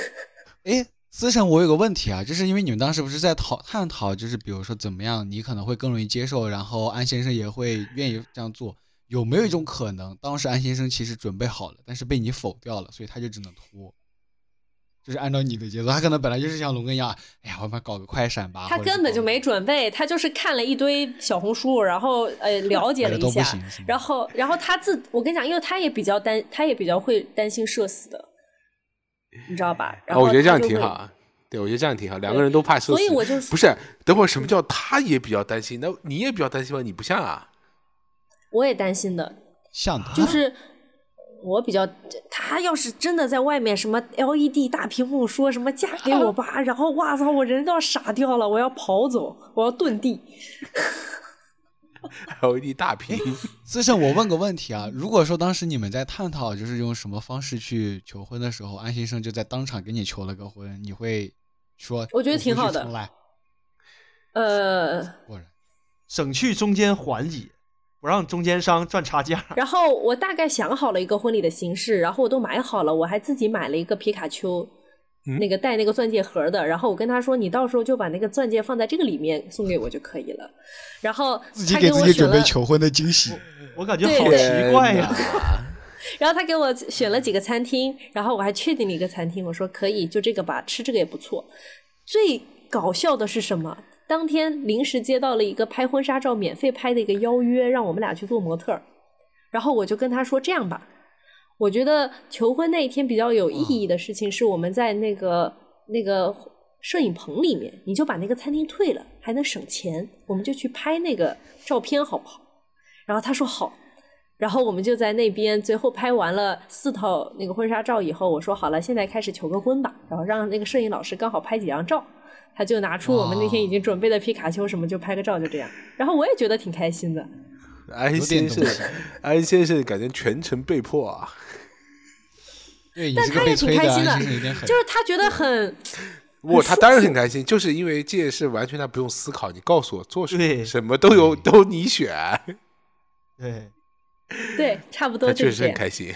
[laughs] 哎，思成，我有个问题啊，就是因为你们当时不是在讨探讨，就是比如说怎么样你可能会更容易接受，然后安先生也会愿意这样做，有没有一种可能，当时安先生其实准备好了，但是被你否掉了，所以他就只能拖，就是按照你的节奏，他可能本来就是像龙哥一样，哎呀，我们搞个快闪吧，他根本就没准备，他就是看了一堆小红书，然后呃 [laughs] 了解了一下行，然后然后他自我跟你讲，因为他也比较担，他也比较会担心社死的，你知道吧？然啊，后我觉得这样挺好。啊。对，我觉得这样挺好，两个人都怕社死。所以我就不是，等会儿什么叫他也比较担心？那你也比较担心吗？你不像啊。我也担心的，像他，就是我比较，他要是真的在外面什么 LED 大屏幕说什么嫁给我吧，然后哇操，我人都要傻掉了，我要跑走，我要遁地。LED 大屏，思成，我问个问题啊，如果说当时你们在探讨就是用什么方式去求婚的时候，安先生就在当场给你求了个婚，你会说？我觉得挺好的重来，呃，果然。省去中间环节，不让中间商赚差价。然后我大概想好了一个婚礼的形式，然后我都买好了，我还自己买了一个皮卡丘，嗯那个带那个钻戒盒的。然后我跟他说，你到时候就把那个钻戒放在这个里面送给我就可以了。然后自己他给自己准备求婚的惊喜，我感觉对好奇怪呀！[laughs] 然后他给我选了几个餐厅，然后我还确定了一个餐厅，我说可以，就这个吧，吃这个也不错。最搞笑的是什么？当天临时接到了一个拍婚纱照免费拍的一个邀约，让我们俩去做模特儿。然后我就跟他说这样吧，我觉得求婚那一天比较有意义的事情是我们在那个那个摄影棚里面，你就把那个餐厅退了，还能省钱，我们就去拍那个照片好不好？然后他说好，然后我们就在那边最后拍完了四套那个婚纱照以后，我说好了，现在开始求个婚吧，然后让那个摄影老师刚好拍几张照。他就拿出我们那天已经准备的皮卡丘什么，就拍个照，就这样。然后我也觉得挺开心的。安先生，[laughs] 安先生感觉全程被迫啊。[laughs] 对，但他也挺开心的。就是他觉得很，[laughs] 不，他当然很开心，就是因为这件事完全他不用思考，你告诉我做什么，什么都有都你选，对，对，差不多确实就是这样。很开心。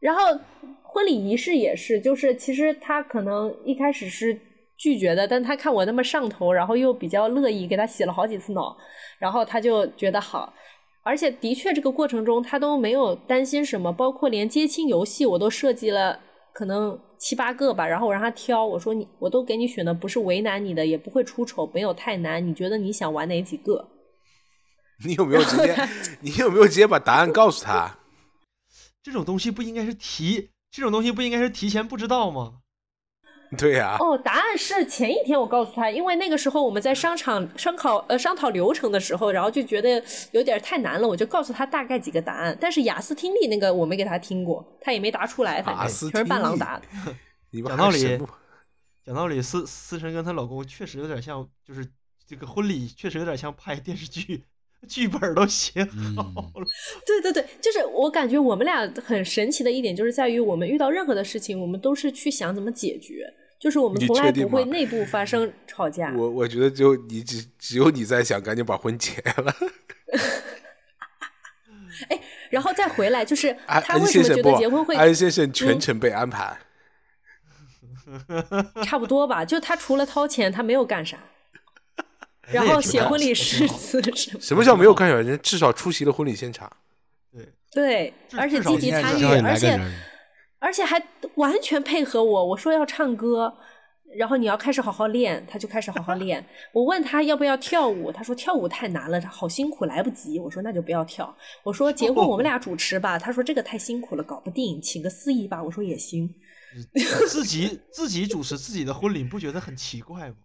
然后婚礼仪式也是，就是其实他可能一开始是拒绝的，但他看我那么上头，然后又比较乐意，给他洗了好几次脑，然后他就觉得好。而且的确，这个过程中他都没有担心什么，包括连接亲游戏我都设计了，可能七八个吧，然后我让他挑，我说你我都给你选的不是为难你的，也不会出丑，没有太难，你觉得你想玩哪几个？你有没有直接？你有没有直接把答案告诉他？这种东西不应该是提，这种东西不应该是提前不知道吗？对呀、哦，答案是前一天我告诉他，因为那个时候我们在商场商考呃商讨流程的时候，然后就觉得有点太难了，我就告诉他大概几个答案。但是雅思听力那个我没给他听过，他也没答出来，反正全是伴郎答的。[laughs] 你讲道理讲道理，思思辰跟她老公确实有点像，就是这个婚礼确实有点像拍电视剧，[laughs] 剧本都写好嗯了。[laughs] 对对对，就是我感觉我们俩很神奇的一点，就是在于我们遇到任何的事情，我们都是去想怎么解决，就是我们从来不会内部发生吵架。我我觉得就你只只有你在想赶紧把婚结了。[laughs] 哎然后再回来，就是他为什么先生不觉得结婚会，安先生全嗯程被安排。差不多吧，就他除了掏钱，他没有干啥。然后写婚礼誓词什么，什么叫没有干小？人至少出席了婚礼现场。对，对，而且积极参与，而且而且还完全配合我。我说要唱歌，然后你要开始好好练，他就开始好好 [laughs] 练。我问他要不要跳舞，他说跳舞太难了，好辛苦，来不及。我说那就不要跳。我说结婚我们俩主持吧，他说这个太辛苦了，搞不定，请个司仪吧。我说也行，自己自己主持自己的婚礼，你不觉得很奇怪吗？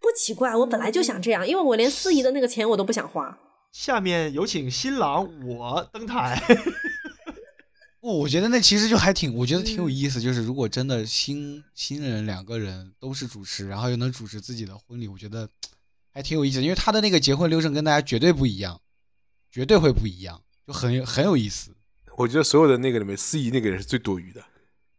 不奇怪，我本来就想这样，因为我连司仪的那个钱我都不想花。下面有请新郎我登台。不，[laughs] 我觉得那其实就还挺，我觉得挺嗯有意思。就是如果真的新新人两个人都是主持，然后又能主持自己的婚礼，我觉得还挺有意思。因为他的那个结婚流程跟大家绝对不一样，绝对会不一样，就很很有意思。我觉得所有的那个里面，司仪那个人是最多余的。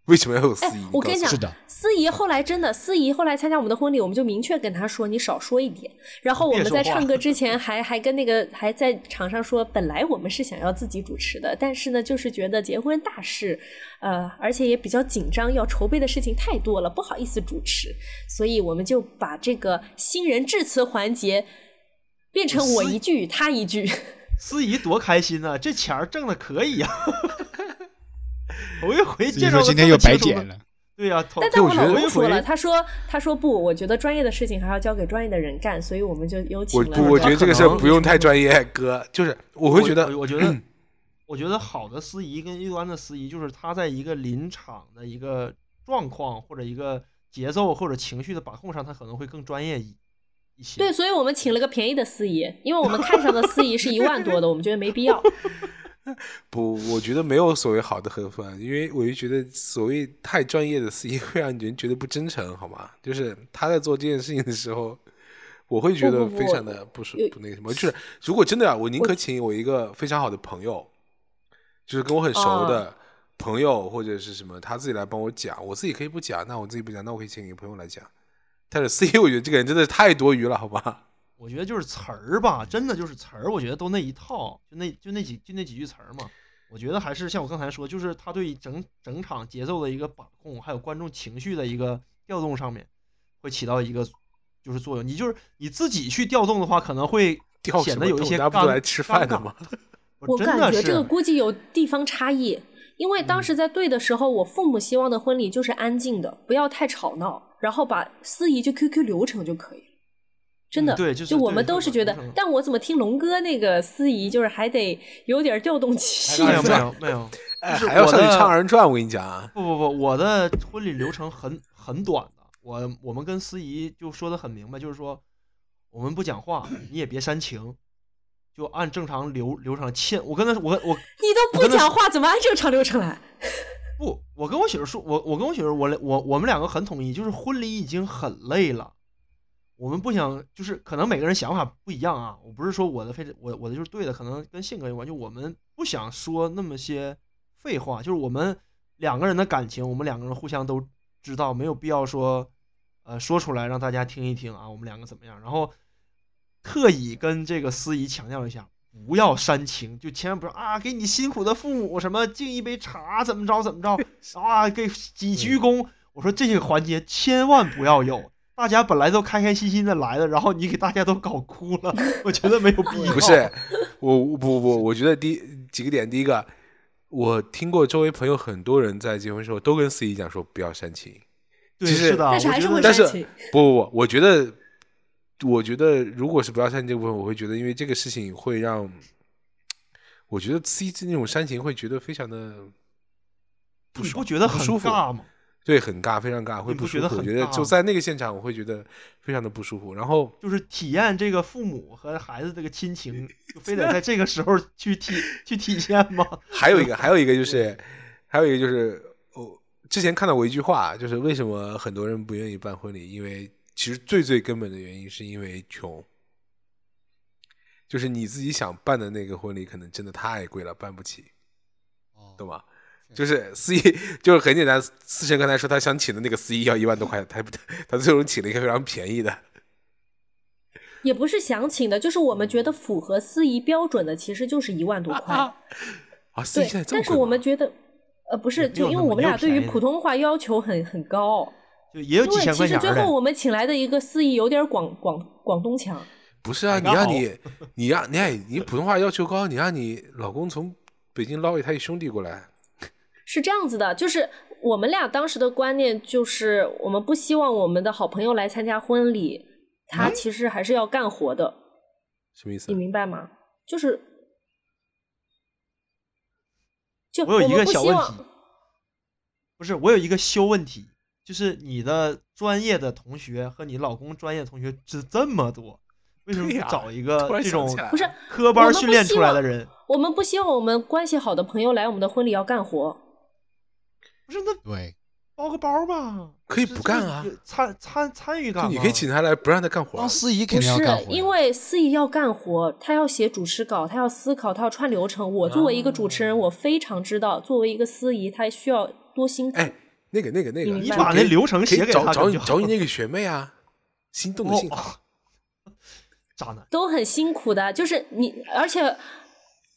为什么要有司哎仪？我跟你讲是的，司仪后来真的，司仪后来参加我们的婚礼，我们就明确跟他说，你少说一点。然后我们在唱歌 [laughs] 之前还还跟那个还在场上说，本来我们是想要自己主持的，但是呢，就是觉得结婚大事，呃，而且也比较紧张，要筹备的事情太多了，不好意思主持，所以我们就把这个新人致辞环节变成我一句他一句。[laughs] 司仪多开心呐、这钱儿挣的可以呀、[laughs] [laughs] 头一回自己见着个这说今天又。白捡了。对呀、头但但我老公说了，他说他说不，我觉得专业的事情还要交给专业的人干，所以我们就有请了。我不，我觉得这个事儿不用太专业，哥，就是我会觉得，我我觉得，我觉得好的司仪跟一般的司仪，就是他在一个临场的一个状况或者一个节奏或者情绪的把控上，他可能会更专业一一些。对，所以我们请了个便宜的司仪，因为我们看上的司仪是一万多的，我们觉得没必要。[laughs] [laughs] 不，我觉得没有所谓好的和坏，因为我就觉得所谓太专业的司仪会让人觉得不真诚，好吗？就是他在做这件事情的时候，我会觉得非常的不舒有不那个什么。就是如果真的啊，我宁可请我一个非常好的朋友，就是跟我很熟哦的朋友或者是什么，他自己来帮我讲，我自己可以不讲，那我自己不讲，那我可以请一个朋友来讲。但是司仪，我觉得这个人真的是太多余了，好吧？我觉得就是词儿吧，真的就是词儿，我觉得都那一套，就那就那几就那几句词儿嘛。我觉得还是像我刚才说，就是他对整整场节奏的一个把控，还有观众情绪的一个调动上面，会起到一个就是作用。你就是你自己去调动的话，可能会调显得有一些不来吃饭的吗？[laughs] [laughs] 我真的是感觉这个估计有地方差异，因为当时在对的时候，我父母希望的婚礼就是安静的，不要太吵闹，然后把司仪就 QQ 流程就可以了。真的，嗯对就是我们都是觉得，但我怎么听龙哥那个司仪，就是还得有点调动气没有没。有没有，还要上去我唱二人转，我跟你讲啊。不不不，我的婚礼流程很很短的，我我们跟司仪就说的很明白，就是说我们不讲话，你也别煽情，就按正常流流程欠。我跟他说，我我 [laughs] 你都不讲话，怎么按正常流程来？不，我跟我媳妇说，我我跟我媳妇，我我我们两个很统一，就是婚礼已经很累了，我们不想，就是可能每个人想法不一样啊。我不是说我的非我我的就是对的，可能跟性格有关。就我们不想说那么些废话，就是我们两个人的感情，我们两个人互相都知道，没有必要说，呃说出来让大家听一听啊，我们两个怎么样？然后特意跟这个司仪强调一下，不要煽情，就千万不要啊，给你辛苦的父母什么敬一杯茶，怎么着怎么着 [laughs] 啊，给几鞠躬。我说这些环节千万不要有，大家本来都开开心心的来了，然后你给大家都搞哭了，[laughs] 我觉得没有必要。不是，我不不不，我觉得第几个点，第一个，我听过周围朋友很多人在结婚时候都跟司仪讲说不要煽情，对，其实是的，但是还是我觉得但是会煽情不不不，我觉得，我觉得如果是不要煽情这部分，我会觉得因为这个事情会让，我觉得司仪那种煽情会觉得非常的不不觉得很舒服？尬吗？对，很尬，非常尬，会不舒服。我觉得很觉得就在那个现场，我会觉得非常的不舒服。然后就是体验这个父母和孩子这个亲情，就非得在这个时候去体去体现吗？[laughs] 还有一个，[laughs] 还有一个就是，还有一个就是，我之前看到过一句话，就是为什么很多人不愿意办婚礼，因为其实最最根本的原因是因为穷，就是你自己想办的那个婚礼可能真的太贵了，办不起，哦懂吗？就是司仪，就是很简单。思辰刚才说他想请的那个司仪要一万多块，他不，他最终请了一个非常便宜的。也不是想请的，就是我们觉得符合司仪标准的，其实就是一万多块。[laughs] 啊，司仪对现在，但是我们觉得，呃，不是，就因为我们俩对于普通话要求很很高，就也有因为其实最后我们请来的一个司仪有点广广广东腔。不是啊，你让你，你让你哎，你普通话要求高，你让你老公从北京捞一台兄弟过来，是这样子的，就是我们俩当时的观念就是，我们不希望我们的好朋友来参加婚礼，他嗯其实还是要干活的，什么意思你？明白吗？就是，就我有一个小问题，不是，我有一个小问题，就是你的专业的同学和你老公专业的同学是这么多，为什么不找一个这种不是科班训练出来的人？我们不希望我们关系好的朋友来我们的婚礼要干活。不是，那对，包个包吧，可以不干啊，参参参与感嘛，就你可以请他来，不让他干活啊。当司仪肯定要干活呀，因为司仪要干活，他要写主持稿，他要思考，他要串流程。我作为一个主持人，我非常知道，作为一个司仪，他需要多辛苦。哎，那个那个那个，你就把那流程写给找找你找你那个学妹啊，心动的号。[laughs] 渣男。都很辛苦的，就是你，而且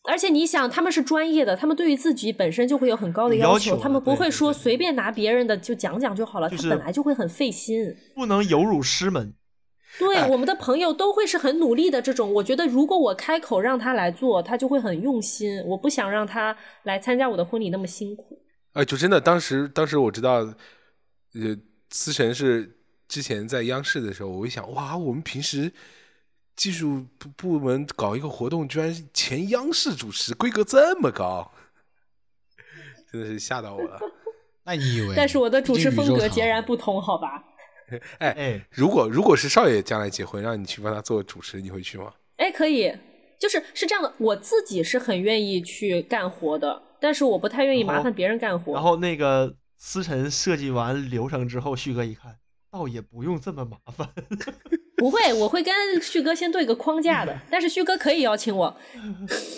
而且你想，他们是专业的，他们对于自己本身就会有很高的要求，求他们不会说随便拿别人的就讲讲就好了，就是他本来就会很费心。不能有辱师门。对、哎我们的朋友都会是很努力的这种，我觉得如果我开口让他来做，他就会很用心。我不想让他来参加我的婚礼那么辛苦。哎，就真的，当时当时我知道，呃，思辰是之前在央视的时候，我一想，哇，我们平时技术部部门搞一个活动，居然是前央视主持，规格这么高，真的是吓到我了。[laughs] 那你以为？但是我的主持风格截然。不同，好吧？哎，哎，如果如果是少爷将来结婚，让你去帮他做主持，你会去吗？哎，可以，就是是这样的，我自己是很愿意去干活的，但是我不太愿意麻烦别人干活。然后那个思辰设计完流程之后，旭哥一看，倒也不用这么麻烦。不会，我会跟旭哥先对个框架的，但是旭哥可以邀请我。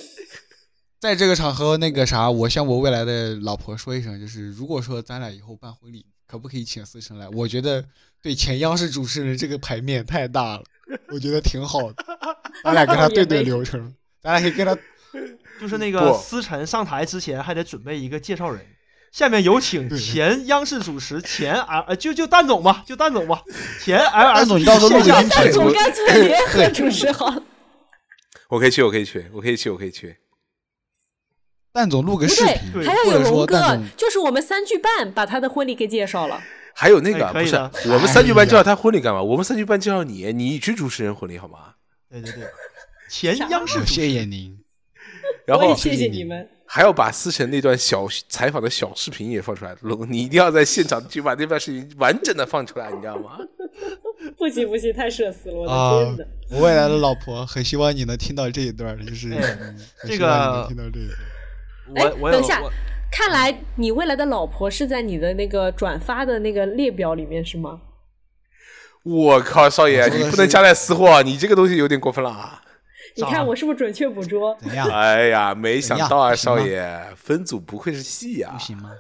[laughs] 在这个场合，那个啥，我向我未来的老婆说一声，就是如果说咱俩以后办婚礼，可不可以请思辰来？我觉得对前央视主持人这个牌面太大了，我觉得挺好的。[laughs] 咱俩跟他对对流程，咱俩可以跟他就是那个思辰上台之前还得准备一个介绍人。下面有请前央视主持前 L 呃就就蛋总吧，就蛋总吧，[laughs] 前 L 蛋总你到时候录个音 [laughs] 蛋总干脆联合主持好了。我可以去，我可以去，我可以去，我可以去。蛋总录个视频，，还要有龙哥，就是我们三句半把他的婚礼给介绍了。还有那个、不是我们三句半介绍他婚礼干嘛？我们三句半介绍你，你去主持人婚礼好吗？对对对，前央视主持谢谢您。然后也谢谢你们。还要把思辰那段小采访的小视频也放出来，龙，你一定要在现场去把那段视频完整的放出来，你知道吗？[laughs] 不行不行，太社死了，我啊的天哪！我未来的老婆很希望你能听到这一段的，就是、这个能听到这一段。我我等一下看来你未来的老婆是在你的那个转发的那个列表里面是吗？我靠，少爷，你不能夹带私货，你这个东西有点过分了啊！咋你看我是不是准确捕捉？怎样？哎呀，没想到啊，少爷，分组不愧是戏呀、不行吗？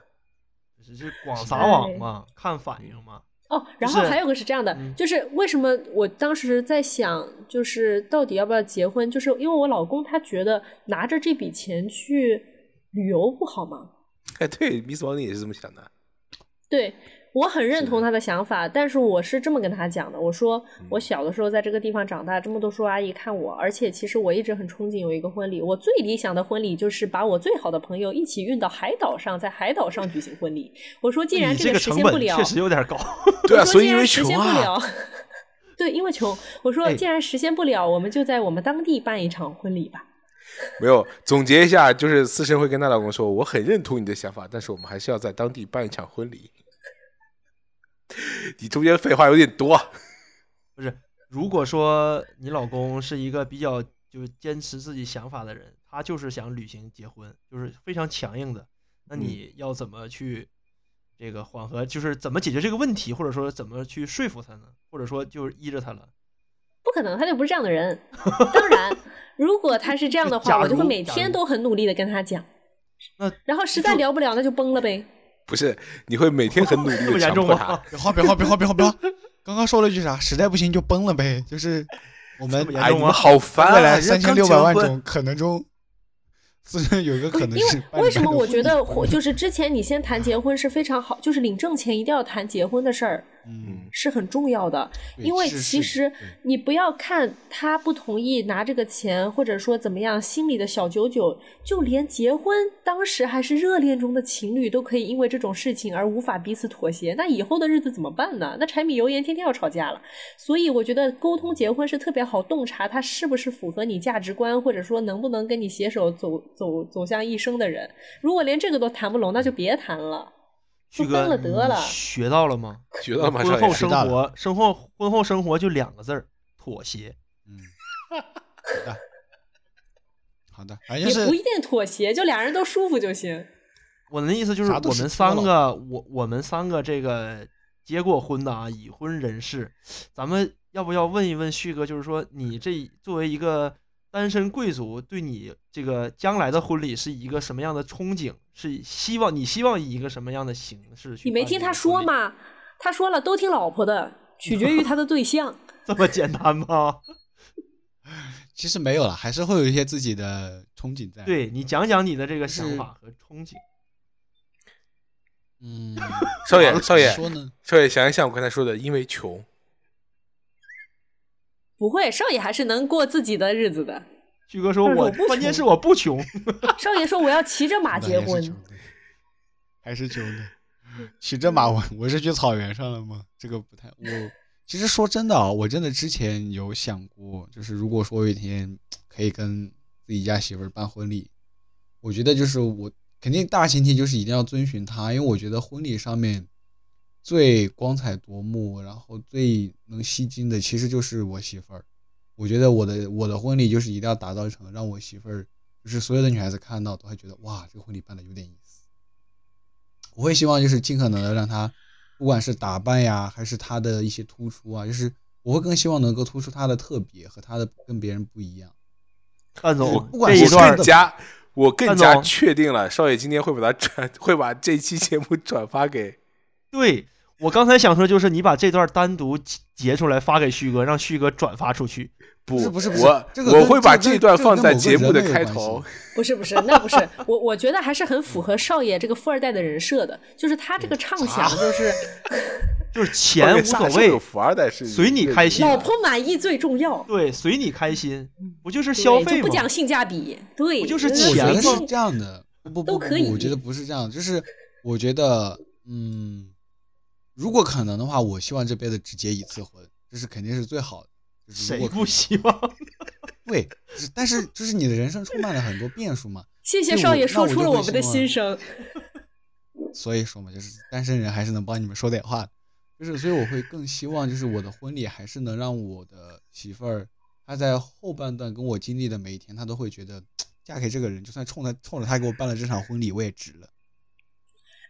只是广撒网嘛，看反应嘛。哦哦，然后还有个是这样的，嗯就是为什么我当时在想，就是到底要不要结婚，就是因为我老公他觉得拿着这笔钱去旅游不好吗？哎，对，Miss 王你也是这么想的。对我很认同他的想法，但是我是这么跟他讲的，我说嗯我小的时候在这个地方长大，这么多叔叔阿姨看我，而且其实我一直很憧憬有一个婚礼，我最理想的婚礼就是把我最好的朋友一起运到海岛上，在海岛上举行婚礼。我说既然这个实现不了，确实有点高。对啊，所以因为既然实现不穷啊。了，[laughs] 对，因为穷。我说哎既然实现不了，我们就在我们当地办一场婚礼吧。[laughs] 没有总结一下，就是思辰会跟她老公说，我很认同你的想法，但是我们还是要在当地办一场婚礼。[laughs] 你中间废话有点多。[laughs] 不是，如果说你老公是一个比较就是坚持自己想法的人，他就是想履行结婚，就是非常强硬的，那你要怎么去这个缓和，就是怎么解决这个问题，或者说怎么去说服他呢？或者说就是依着他了？不可能，他就不是这样的人。[laughs] 当然，如果他是这样的话，我就会每天都很努力的跟他讲。那然后实在聊不了，那就崩了呗。不是，你会每天很努力的 [laughs] 严重强迫他 [laughs] 吗？？别慌，别慌，别慌，别慌，别慌！刚刚说了句啥？实在不行就崩了呗。就是我们哎，这么严重吗你们好烦啊！未来三千六百万种可能中，自身有一个可能因为为什么我觉得就是之前你先谈结婚是非常好，就是领证前一定要谈结婚的事儿嗯，是很重要的。因为其实你不要看他不同意拿这个钱，或者说怎么样，心里的小九九，就连结婚当时还是热恋中的情侣都可以因为这种事情而无法彼此妥协，那以后的日子怎么办呢？那柴米油盐天天要吵架了。所以我觉得沟通结婚是特别好洞察他是不是符合你价值观，或者说能不能跟你携手走走走向一生的人。如果连这个都谈不拢，那就别谈了，就旭哥分了得了。学到了吗？学到了吗？婚后生活，生后婚后生活就两个字儿：妥协。嗯，[laughs] 好的，好的，反正是也不一定妥协，就俩人都舒服就行。我的意思就是我们三个，我我们三个这个结过婚的啊，已婚人士，咱们要不要问一问旭哥？就是说，你这作为一个单身贵族，对你这个将来的婚礼是一个什么样的憧憬？是希望你希望以一个什么样的形式去？你没听他说？吗？他说了，都听老婆的，取决于他的对象。[laughs] 这么简单吗？[laughs] 其实没有了，还是会有一些自己的憧憬在。，对你讲讲你的这个想法和憧憬。嗯，少爷 [laughs] 少爷说呢？少爷，想一想我刚才说的，因为穷，不会，少爷还是能过自己的日子的。旭哥说我但是我不穷关键是我不穷，少爷说我要骑着马结婚还是穷的。骑着马，我我是去草原上了吗？这个不太。我其实说真的啊，我真的之前有想过，就是如果说有一天可以跟自己家媳妇儿办婚礼，我觉得就是我肯定大前提就是一定要遵循她，因为我觉得婚礼上面最光彩夺目，然后最能吸睛的，其实就是我媳妇儿。我觉得我的我的婚礼就是一定要打造成让我媳妇儿，就是所有的女孩子看到都会觉得哇，这个婚礼办的有点意思。我会希望就是尽可能的让她，不管是打扮呀，还是她的一些突出啊，就是我会更希望能够突出她的特别和她的跟别人不一样。范总我不管是这一段我更加我更加确定了，少爷今天会把他转，会把这期节目转发给对我刚才想说，就是你把这段单独截截出来发给旭哥，让旭哥转发出去。不是不是不是我这个我会把这段放在节目的开头。不是不是，那不是我，我觉得还是很符合少爷这个富二代的人设的，就是他这个畅想就是 [laughs] 就是钱无所谓，富二代是随你开心老婆满意最重要，对，随你开心，不就是消费吗就不讲？性价比，对，不就是钱是这样的，不不不不，都可以我觉得不是这样，就是我觉得，嗯，如果可能的话，我希望这辈子只结一次婚，这是肯定是最好的。就是如谁不希望？[laughs] 对，就是但是就是你的人生充满了很多变数嘛，[laughs] 谢谢少爷说出了我们的心声。[laughs] 所以说嘛，就是单身人还是能帮你们说点话的，就是所以我会更希望就是我的婚礼还是能让我的媳妇儿，她在后半段跟我经历的每一天，她都会觉得 [tsk] 嫁给这个人，就算冲他冲着他给我办了这场婚礼，我也值了。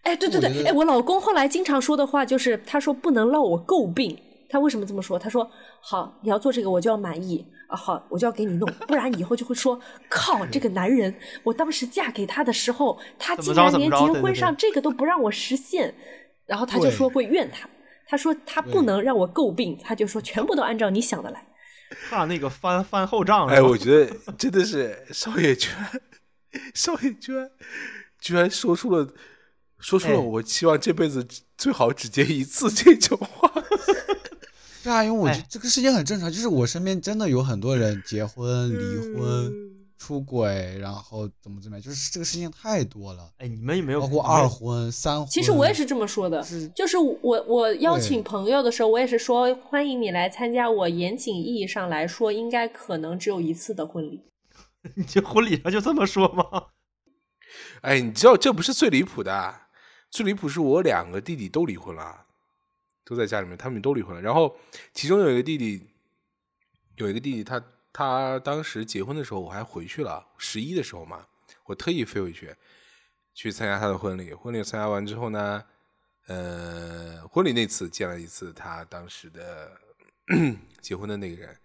哎，对对对，哎，我老公后来经常说的话就是，他说不能让我诟病。他为什么这么说？他说：“好，你要做这个，我就要满意啊，好，我就要给你弄，不然以后就会说，靠，这个男人，我当时嫁给他的时候，他竟然连结婚上这个都不让我实现，然后他就说会怨他。他说他不能让我诟病，他就说全部都按照你想的来。[laughs] 怕那个翻翻后账。哎，我觉得真的是少爷居然，[laughs] 少爷居然居然说出了说出了哎我希望这辈子最好只结一次这种话。[laughs] 对啊，因为我觉得哎这个事情很正常，就是我身边真的有很多人结婚、离婚、出轨，然后怎么怎么样，就是这个事情太多了，哎，你们有没有包括二婚、三婚。其实我也是这么说的，是就是我我邀请朋友的时候，我也是说欢迎你来参加我严谨意义上来说应该可能只有一次的婚礼。[laughs] 你这婚礼上就这么说吗？哎，你知道这不是最离谱的，啊最离谱是我两个弟弟都离婚了，都在家里面，他们都离婚了。然后其中有一个弟弟，有一个弟弟他，他当时结婚的时候我还回去了，十一的时候嘛，我特意飞回去去参加他的婚礼。婚礼参加完之后呢，呃，婚礼那次见了一次他当时的 [clears throat] 结婚的那个人。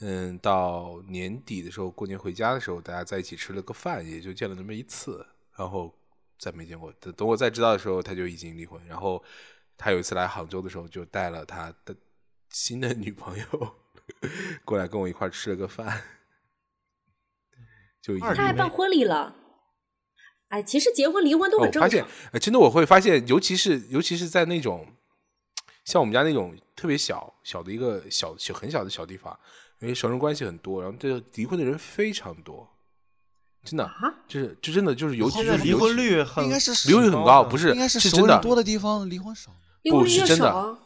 嗯，到年底的时候，过年回家的时候，大家在一起吃了个饭，也就见了那么一次，然后再没见过。等等我再知道的时候，他就已经离婚。然后他有一次来杭州的时候，就带了他的新的女朋友 [laughs] 过来跟我一块吃了个饭，就已经他还办婚礼了。哎，其实结婚离婚都哦很正常。我发现，呃，真的我会发现，尤其是尤其是在那种像我们家那种特别小小的一个小小很小的小地方，因为熟人关系很多，然后这个离婚的人非常多，真的，啊，就是就真的就是尤其是尤其婚率很应该是离婚率很高，不是应该是是真的熟人多的地方离婚少。离婚率越不是真的。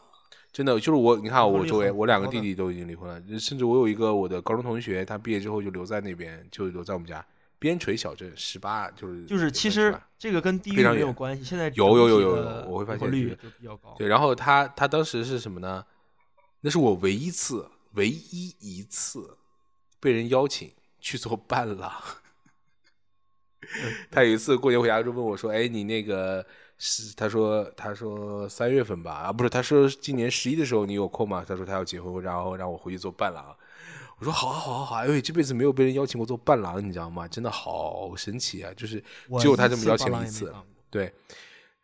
真的就是我，你看我周围，我两个弟弟都已经离婚了，甚至我有一个我的高中同学，他毕业之后就留在那边，就留在我们家边陲小镇，十八就是就是其实留在18这个跟地域非常远没有关系，现在有有有有有我会发离婚率现。对，然后他他当时是什么呢？那是我唯一一次唯一一次被人邀请去做伴郎。他有一次过年回家就问我说：“哎，你那个是？”他说：“他说三月份吧，啊，不是，他说今年十一的时候你有空吗？”他说他要结婚，然后让我回去做伴郎。我说好啊好啊好啊！因为这辈子没有被人邀请过做伴郎，你知道吗？真的好神奇啊！就是只有他这么邀请了一次。对，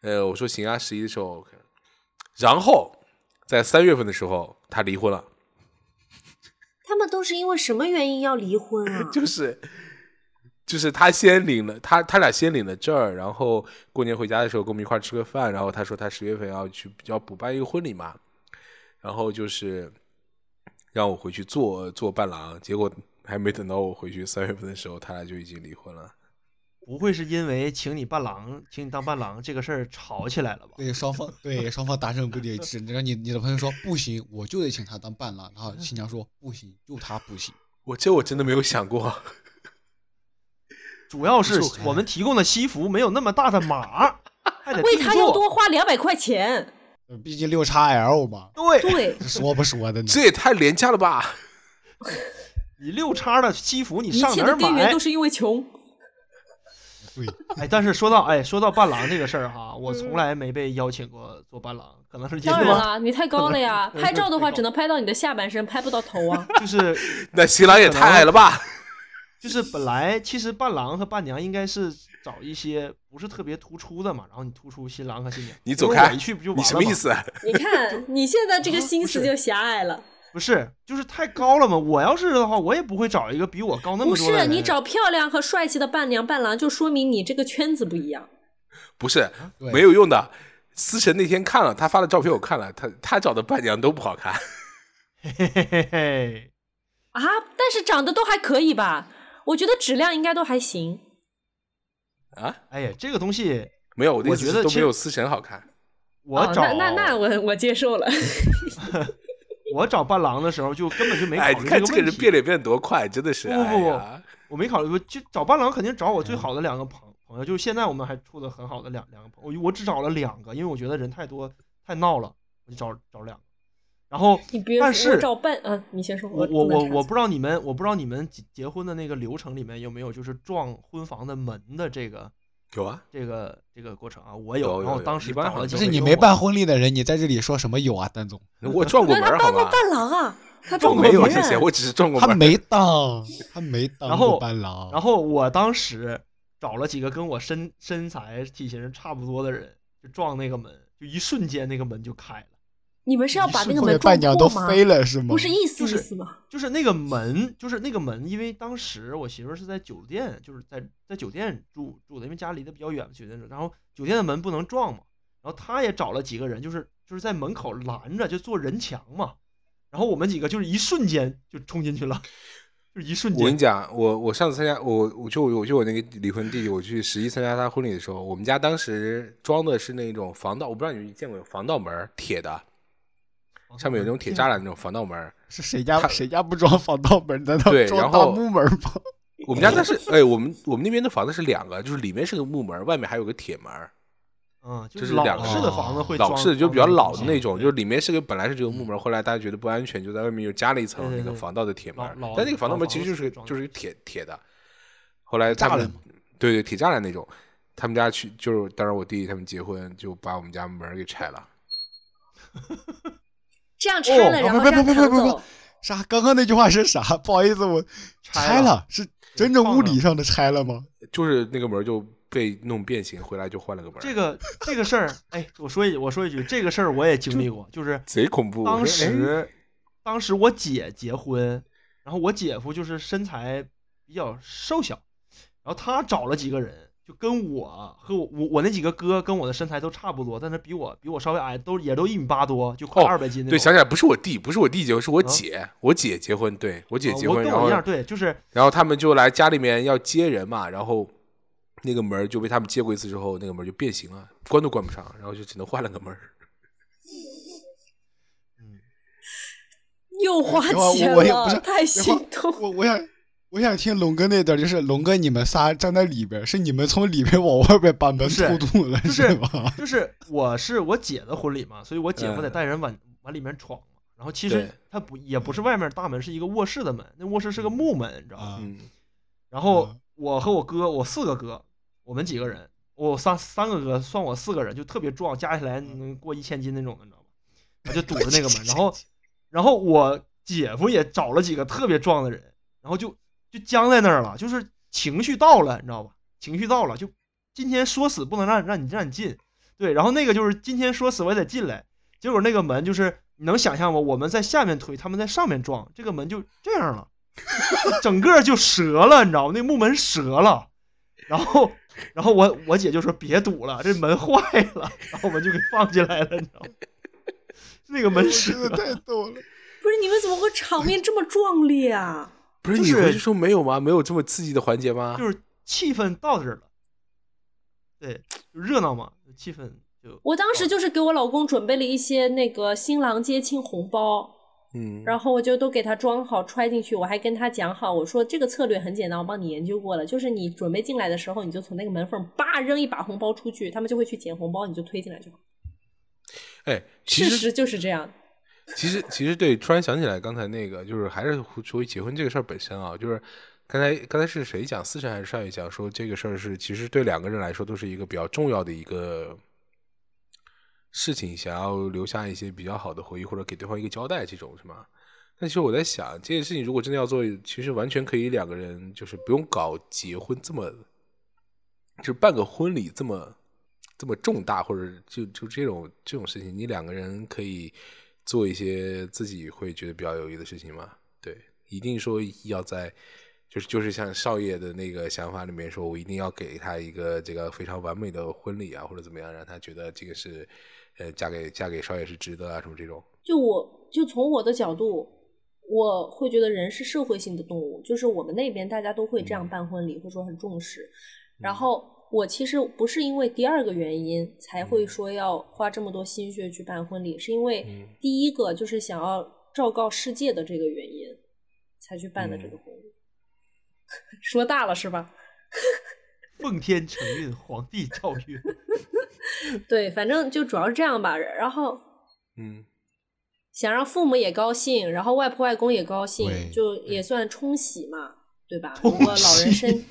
呃，我说行啊，十一的时候 OK，然后在三月份的时候他离婚了，他们都是因为什么原因要离婚啊？[laughs] 就是就是他先领了他他俩先领了证儿，然后过年回家的时候跟我们一块儿吃个饭，然后他说他十月份要去要补办一个婚礼嘛，然后就是让我回去做做伴郎，结果还没等到我回去三月份的时候，他俩就已经离婚了。不会是因为请你伴郎，请你当伴郎这个事儿吵起来了吧？对双方对双方达成不一致，然后你你的朋友说不行，我就得请他当伴郎，然后新娘说不行，就他不行。我这我真的没有想过，主要是我们提供的西服没有那么大的码，[laughs] 还得为。他要多花两百块钱。呃毕竟六叉 L 嘛，对，对，[laughs] 说不说的呢？这也太廉价了吧！[laughs] 你六叉的西服你上哪儿买切根源都？是因为穷。对，哎，但是说到哎，说到伴郎这个事儿哈，我从来没被邀请过做伴郎，可能是因为当然了，你太高了呀！拍照的话只能拍到你的下半身，拍不到头啊。就是那新郎也太矮了吧！就是本来其实伴郎和伴娘应该是找一些不是特别突出的嘛，然后你突出新郎和新娘。[laughs] 你走开因为我一去不就完了吗？你什么意？思？你看你现在这个心思就狭隘了。不是，就是太高了嘛。我要是的话，我也不会找一个比我高那么不多不。是你找漂亮和帅气的伴娘伴郎，就说明你这个圈子不一样。不是没有用的。思辰那天看了他发的照片，我看了，他他找的伴娘都不好看。嘿嘿嘿嘿，啊，但是长得都还可以吧？我觉得质量应该都还行。啊，哎呀，这个东西没有，我的意我思都觉得都没有思辰好看。哦我找、那那那我我接受了。[laughs] 我找伴郎的时候就根本就没哎，考虑这个虑个问题。人变脸变得多快，真的是。不不不哎我没考虑过，就找伴郎肯定找我最嗯好的两个朋朋友，就是现在我们还处的很好的两两个朋友，我我只找了两个，因为我觉得人太多太闹了，我就找找两个。然后你别但是照办啊、你先说。我我我我不知道你们我不知道你们结结婚的那个流程里面有没有就是撞婚房的门的这个有啊，这个这个过程啊，我有有有然后当时一般好像找了几不是你没办婚礼的人，你在这里说什么有啊，丹总？我撞过门儿好吧？他办过伴郎啊，他撞撞过没有，门谢谢，啊我只是撞过门。他没当，他没当然后过伴郎。然后我当时找了几个跟我身身材体型差不多的人，就撞那个门，就一瞬间那个门就开了。你们是要把那个门撞破吗都？飞了是吗？不是意思就是意思吗？就是那个门，就是那个门，因为当时我媳妇儿是在酒店，就是在在酒店住住的，因为家离得比较远，酒店住，然后酒店的门不能撞嘛，然后他也找了几个人，就是就是在门口拦着，就做人墙嘛，然后我们几个就是一瞬间就冲进去了，就是一瞬间，我跟你讲，我我上次参加我我就我就我那个离婚弟弟，我去十一参加他婚礼的时候，我们家当时装的是那种防盗，我不知道你们见过防盗门，铁的，上面有那种铁栅栏那种防盗门。[laughs] 是谁家他谁家不装防盗门？难道对装大然后木门吗？我们家那是，哎，我们我们那边的房子是两个，就是里面是个木门，外面还有个铁门。嗯，就是老两个式的房子会装老式的就比较老的那种，就是里面是个本来是这个木门，后来大家觉得不安全，就在外面又加了一层那个防盗的铁门。但那个防盗门其实就是就是铁铁的。后来他们对对铁栅栏那种，他们家去就是当时我弟弟他们结婚就把我们家门给拆了。[laughs] 这样拆了，哦然后这样不不不不不扛走。啥？刚刚那句话是啥？[laughs] 不好意思，我拆了，是真正物理上的拆了吗？就是那个门就被弄变形，回来就换了个门。这个这个事儿，[laughs] 哎，我说一我说一句，这个事儿我也经历过，就是贼恐怖。当时，当时我姐结婚，然后我姐夫就是身材比较瘦小，然后他找了几个人，就跟我和我我我那几个哥跟我的身材都差不多，但是比我比我稍微矮，都也都一米八多，就快哦二百斤那种。对，想起来不是我弟，不是我弟结婚，是我啊姐，我姐结婚，对我姐啊结婚，然后我跟我一样，对，就是然后他们就来家里面要接人嘛，然后那个门就被他们接过一次之后，那个门就变形了，关都关不上，然后就只能换了个门儿。[laughs] 又花钱了，太心痛。我我想我想听龙哥那段，就是龙哥你们仨站在里边，是你们从里边往外边把门不是突突了，就是吗？[laughs] 就是我是我姐的婚礼嘛，所以我姐夫得嗯带人往往里面闯嘛。然后其实对他不也不是外面大门，是一个卧室的门，那卧室是个木门，你知道吗？啊嗯，然后嗯我和我哥，我四个哥，我们几个人，我三三个哥，算我四个人，就特别壮，加起来能过一千斤那种的，你知道吗？他就堵着那个门，然后，[laughs] 然后我姐夫也找了几个特别壮的人，然后就就僵在那儿了，就是情绪到了，你知道吧？情绪到了，就今天说死不能让让你让你进，对，然后那个就是今天说死我也得进来，结果那个门就是你能想象吗？我们在下面推，他们在上面撞，这个门就这样了。整个就折了，你知道吗？那木门折了，然后，然后我我姐就说别堵了，这门坏了，然后我们就给放进来了，你知道吗？那个门折真的太逗了。不是你们怎么会场面这么壮烈啊？不是就是你不是说没有吗？没有这么刺激的环节吗？就是气氛到这儿了，对，就热闹嘛，气氛就我当时就是给我老公准备了一些那个新郎接亲红包，嗯，然后我就都给他装好揣进去，我还跟他讲好，我说这个策略很简单，我帮你研究过了，就是你准备进来的时候，你就从那个门缝叭扔一把红包出去，他们就会去捡红包，你就推进来就好。哎，其实事实就是这样。其实其实对，突然想起来刚才那个，就是还是说结婚这个事儿本身啊，就是刚才刚才是谁讲，思辰还是少爷讲说这个事儿是其实对两个人来说都是一个比较重要的一个事情，想要留下一些比较好的回忆或者给对方一个交代，这种是吗？但其实我在想，这件事情如果真的要做，其实完全可以两个人就是不用搞结婚这么，就是办个婚礼这么这么重大，或者就就这种这种事情，你两个人可以做一些自己会觉得比较有意义的事情吗？对，一定说要在。就是就是像少爷的那个想法里面说，我一定要给他一个这个非常完美的婚礼啊，或者怎么样，让他觉得这个是，呃，嫁给嫁给少爷是值得啊，什么这种。就我就从我的角度，我会觉得人是社会性的动物，就是我们那边大家都会这样办婚礼，或者说很重视。然后我其实不是因为第二个原因才会说要花这么多心血去办婚礼，是因为嗯第一个就是想要昭告世界的这个原因才去办的这个婚礼。[laughs] 说大了是吧？[laughs] 奉天承运，皇帝诏曰。[laughs] 对，反正就主要是这样吧。然后嗯想让父母也高兴，然后外婆外公也高兴，就也算冲喜嘛，对吧？如果老人身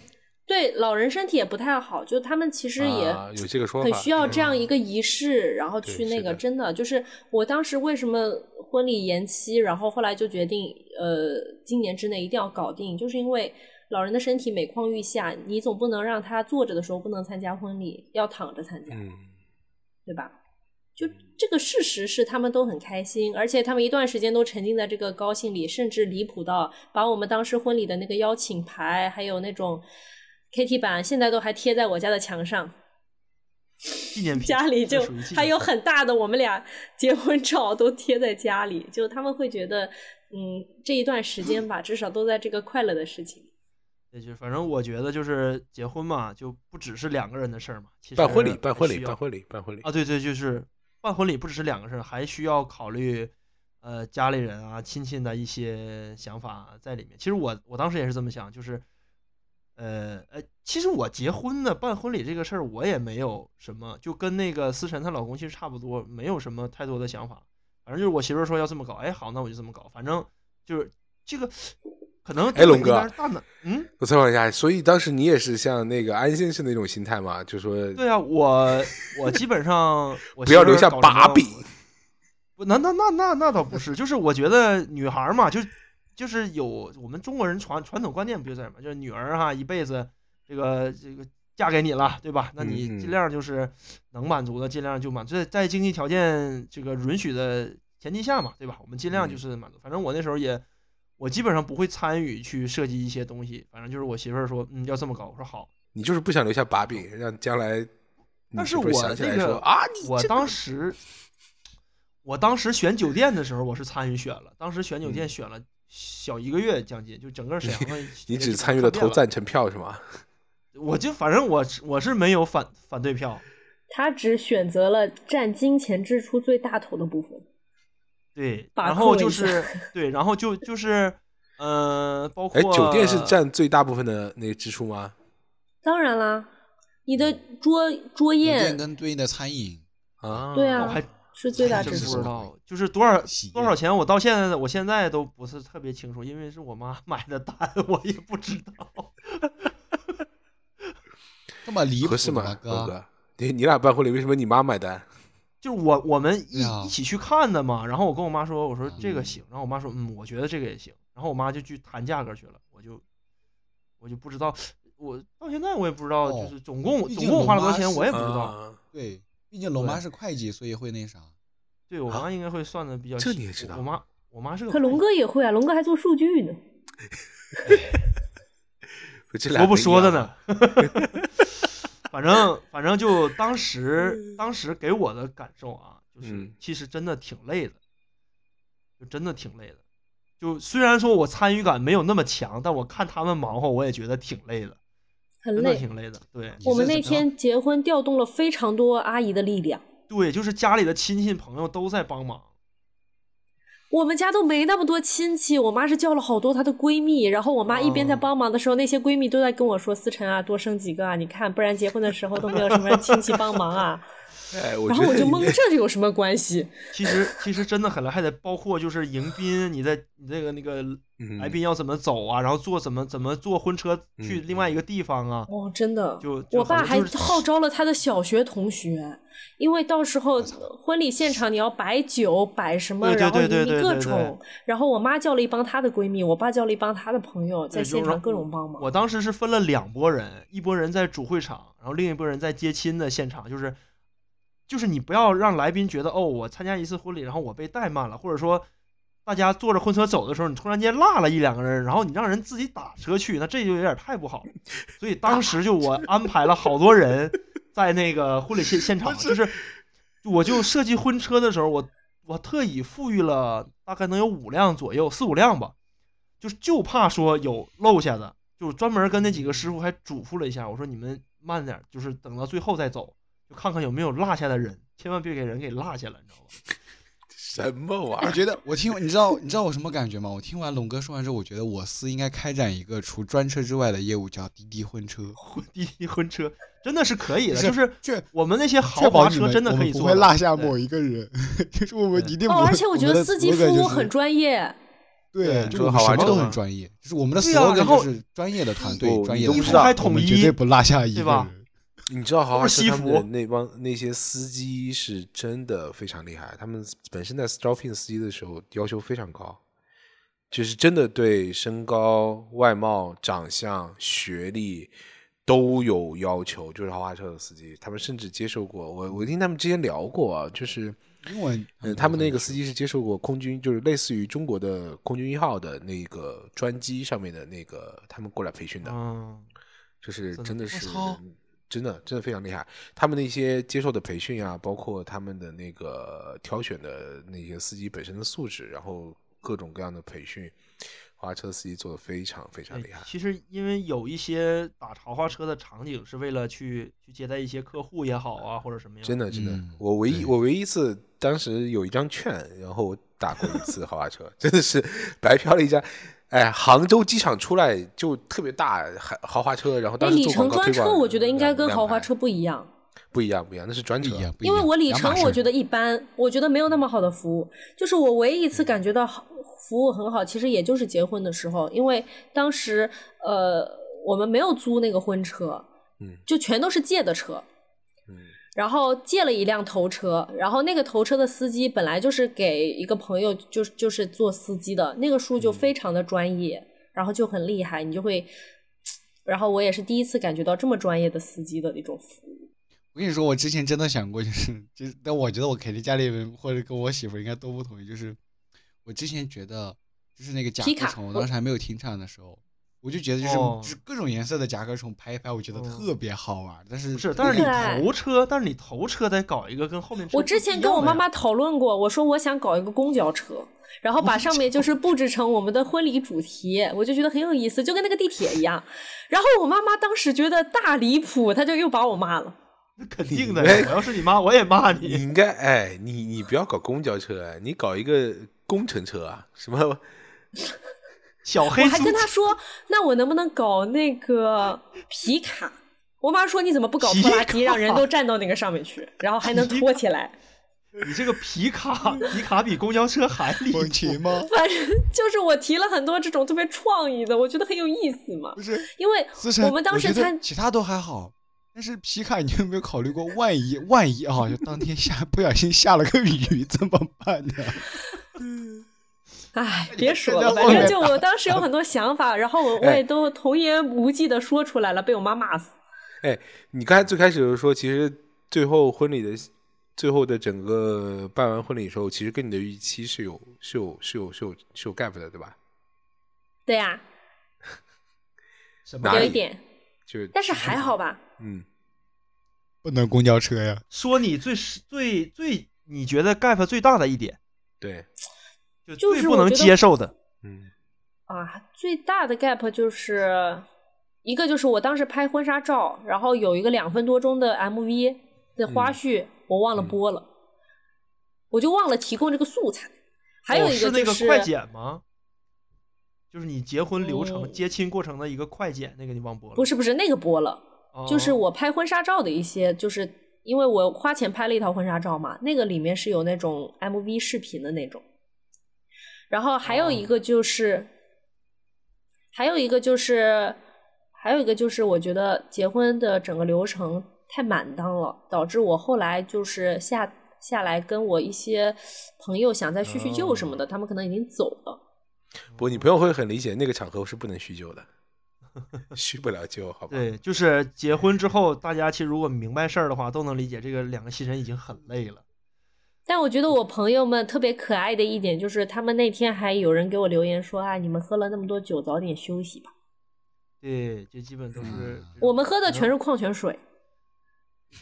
对老人身体也不太好，就他们其实也啊有这个说法很需要这样嗯一个仪式，然后去那个真的就是我当时为什么婚礼延期，然后后来就决定呃今年之内一定要搞定，就是因为老人的身体每况愈下，你总不能让他坐着的时候不能参加婚礼，要躺着参加。嗯对吧？就这个事实是他们都很开心，而且他们一段时间都沉浸在这个高兴里，甚至离谱到把我们当时婚礼的那个邀请牌，还有那种 KT 板，现在都还贴在我家的墙上。纪念品，家里就还有很大的我们俩结婚照都贴在家里，就他们会觉得，嗯，这一段时间吧，至少都在这个快乐的事情。也就是反正我觉得就是结婚嘛，就不只是两个人的事儿嘛。其实办婚礼，办婚礼，办婚礼，办婚礼。啊，对对，就是办婚礼不只是两个事儿，还需要考虑呃家里人啊、亲戚的一些想法在里面。其实我我当时也是这么想，就是呃呃，其实我结婚呢办婚礼这个事儿，我也没有什么，就跟那个思辰她老公其实差不多，没有什么太多的想法。反正就是我媳妇儿说要这么搞，哎，好，那我就这么搞。反正就是这个可能哎龙哥嗯，我采访一下，所以当时你也是像那个安先生那种心态嘛，就说对啊，我我基本上 [laughs] 我不要留下把柄。不，那那那那那倒不是，就是我觉得女孩儿嘛，就就是有我们中国人传传统观念不就在嘛，就是女儿哈一辈子这个这个嫁给你了，对吧？那你尽量就是能满足的尽量就满足，在在经济条件这个允许的前提下嘛，对吧？我们尽量就嗯是满足。反正我那时候也，我基本上不会参与去设计一些东西，反正就是我媳妇儿说，嗯，要这么搞，我说好。你就是不想留下把柄，让将来你但是我想起来这个啊，你我当时，我当时选酒店的时候，我是参与选了。当时选酒店选了小一个月，将近就整个沈阳的嗯你只参与了。投赞成票是吗？我就反正我是我是没有反反对票，他只选择了占金钱支出最大头的部分。对，然后就是对，然后就就是呃，包哎，括酒店是占最大部分的那个支出吗？当然啦，你的桌桌宴，跟对应的餐饮，啊，对啊我还是最大还真支出不知。道，就是多少 [laughs] 多少钱，我到现在我现在都不是特别清楚，因为是我妈 [laughs] 买的单，我也不知道。[laughs] 这么离谱合适吗哥？你你俩办婚礼，为什么你妈买单？就是我我们一一起去看的嘛，然后我跟我妈说，我说这个嗯行，然后我妈说，嗯，我觉得这个也行，然后我妈就去谈价格去了，我就我就不知道，我到现在我也不知道，哦就是总共毕总共花了多少钱，是我也不知道。啊对，毕竟龙妈是会计，所以会那啥。对我妈应该会算的比较细，这你也知道我妈我妈是个可龙哥也会啊，龙哥还做数据呢。[laughs] 这俩我不说的呢。[laughs] 反正反正就当时 [laughs] 当时给我的感受啊，就是嗯其实真的挺累的，就真的挺累的。就虽然说我参与感没有那么强，但我看他们忙活，我也觉得挺累的很累。挺累的。对我们那天结婚调动了非常多阿姨的力量，对，就是家里的亲戚朋友都在帮忙。我们家都没那么多亲戚，我妈是叫了好多她的闺蜜，然后我妈一边在哦帮忙的时候，那些闺蜜都在跟我说：“思辰啊，多生几个啊，你看，不然结婚的时候都没有什么亲戚帮忙啊。[laughs] 哎，”我然后我就懵，这有什么关系？其实其实真的很累，还得包括就是迎宾，你在你这个那个嗯来宾要怎么走啊，然后坐怎么怎么坐婚车去嗯另外一个地方啊。哦，真的，就就我爸还号召了他的小学同学，因为到时候婚礼现场你要摆酒摆什么，对对然后对对迎宾各种。然后我妈叫了一帮她的闺蜜，我爸叫了一帮他的朋友，在现场各种帮忙。我当时是分了两拨人，一拨人在主会场，然后另一拨人在接亲的现场，就是就是你不要让来宾觉得哦，我参加一次婚礼，然后我被怠慢了，或者说大家坐着婚车走的时候，你突然间落了一两个人，然后你让人自己打车去，那这就有点太不好了。所以当时就我安排了好多人在那个婚礼现现场，[laughs] 就是我就设计婚车的时候，我我特意富裕了大概能有五辆左右，四五辆吧。就是就怕说有漏下的，就专门跟那几个师傅还嘱咐了一下，我说你们慢点，就是等到最后再走，就看看有没有落下的人，千万别给人给落下了，你知道吧？什么玩意儿？我觉得我听，你知道你知道我什么感觉吗？我听完龙哥说完之后，我觉得我司应该开展一个除专车之外的业务，叫滴滴婚车，[laughs] 滴滴婚车真的是可以的，是就是确我们那些豪华车真的可以做不会落下某一个人，[laughs] 就是我们一定不会。而且我觉得司机服务很专业。对，就是什么都很专业，就是我们的对啊然 slogan 后就是专业的团队，专业都统一们绝对不落下一个对吧人。你知道豪华车他们那帮那些司机是真的非常厉害，他们本身在 n g 司机的时候要求非常高，就是真的对身高、外貌、长相、学历都有要求，就是豪华车的司机，他们甚至接受过。我，我听他们之前聊过啊，就是因为嗯，他们那个司机是接受过空军，就是类似于中国的空军一号的那个专机上面的那个，他们过来培训的，嗯，就是真的是真的真的非常厉害。他们那些接受的培训啊，包括他们的那个挑选的那些司机本身的素质，然后各种各样的培训，豪华车司机做的非常非常哎厉害。其实因为有一些打豪华车的场景是为了去去接待一些客户也好啊，或者什么样。真的真的，嗯我唯一对我唯一一次当时有一张券，然后我打过一次 [laughs] 豪华车，真的是白嫖了一张。哎，杭州机场出来就特别大豪豪华车，然后哎，当时里做广告推程专车，我觉得应该跟豪华车不一样。不一样，不一样，那是专车因为我里程我觉得得一般，我觉得没有那么好的服务。就是我唯一一次感觉到好服务很好，其实也就是结婚的时候，因为当时呃我们没有租那个婚车，嗯就全都是借的车。嗯然后借了一辆头车，然后那个头车的司机本来就是给一个朋友，就是就是做司机的，那个叔就非常的专业，然后就很厉害，你就会，然后我也是第一次感觉到这么专业的司机的那种服务。我跟你说，我之前真的想过，就是就是，但我觉得我肯定家里人或者跟我媳妇应该都不同意。就是我之前觉得，就是那个甲壳虫，我当时还没有停产的时候，我就觉得就是、哦就是各种颜色的甲壳虫拍一拍，我觉得哦特别好玩。但是不是，但是你头车，但是你头车得搞一个跟后面车我之前跟我妈妈讨论过，我说我想搞一个公交车，然后把上面就是布置成我们的婚礼主题，我就觉得很有意思，就跟那个地铁一样。然后我妈妈当时觉得大离谱，她就又把我骂了。那肯定的哎呀，我要是你妈，我也骂你你。应该哎，你你不要搞公交车，哎你搞一个工程车啊，什么我小黑我还跟他说，那我能不能搞那个皮卡？我妈说你怎么不搞拖拉机，让人都站到那个上面去，然后还能拖起来。你这个皮卡，皮卡比公交车还离谱猛禽吗？反正就是我提了很多这种特别创意的，我觉得很有意思嘛不。是，因为，我们当时参其他都还好，但是皮卡你有没有考虑过，万一万一啊，就当天下不小心下了个雨怎么办呢？[laughs] 唉，别说了，反正就我当时有很多想法，然后我我哎也都童言无忌的说出来了，被我妈骂死。哎，你刚才最开始就说，其实最后婚礼的最后的整个办完婚礼的时候，其实跟你的预期是有是有是有是有是有 gap 的，对吧？对呀、什哪里有一点，就但是还好吧。嗯，不能公交车呀。说你最是最最你觉得 gap 最大的一点，对，就就是最不能接受的。嗯啊，最大的 gap 就是一个就是我当时拍婚纱照，然后有一个两分多钟的 MV 的花絮，我忘了嗯播了，我就忘了提供这个素材。还有哦一个就是、是那个快剪吗？就是你结婚流程、嗯接亲过程的一个快剪，那个你忘播了？不是不是那个播了，哦，就是我拍婚纱照的一些，就是因为我花钱拍了一套婚纱照嘛，那个里面是有那种 MV 视频的那种。然后还有一个就是，还有一个就是，还有一个就是，我觉得结婚的整个流程太满当了，导致我后来就是下下来跟我一些朋友想再叙叙旧什么的，他们可能已经走了。不你朋友会很理解，那个场合是不能叙旧的，[laughs] 叙不了旧，好吧？对，就是结婚之后，大家其实如果明白事儿的话，都能理解这个两个新人已经很累了。但我觉得我朋友们特别可爱的一点就是，他们那天还有人给我留言说啊，你们喝了那么多酒，早点休息吧。对，就基本都是嗯我们喝的全是矿泉水，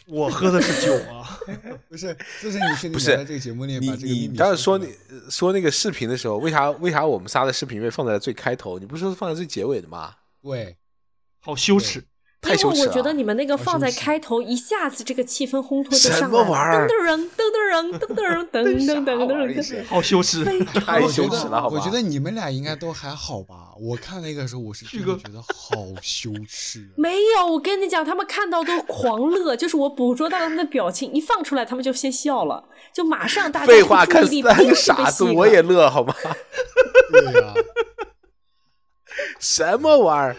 我喝的是酒啊。[laughs] 不是，这是你不是这个节目里你把这个你密当时说那说那个视频的时候，为啥为啥我们仨的视频被放在最开头？你不是说放在最结尾的吗？对，好羞耻！太羞耻了！因为我觉得你们那个放在开头，一下子这个气氛烘托就什上来了。么玩意儿噔噔噔噔噔噔噔噔 [laughs] 噔噔噔噔。好羞耻！太羞耻了好吧我觉得你们俩应该都还好吧？我看那个时候，我是真的觉得好羞耻啊。[laughs] 没有，我跟你讲，他们看到都狂乐，就是我捕捉到他们的表情，一放出来，他们就先笑了，就马上大家废话，看注意力三个傻子我也乐，好吗？对呀、[laughs] 什么玩意儿？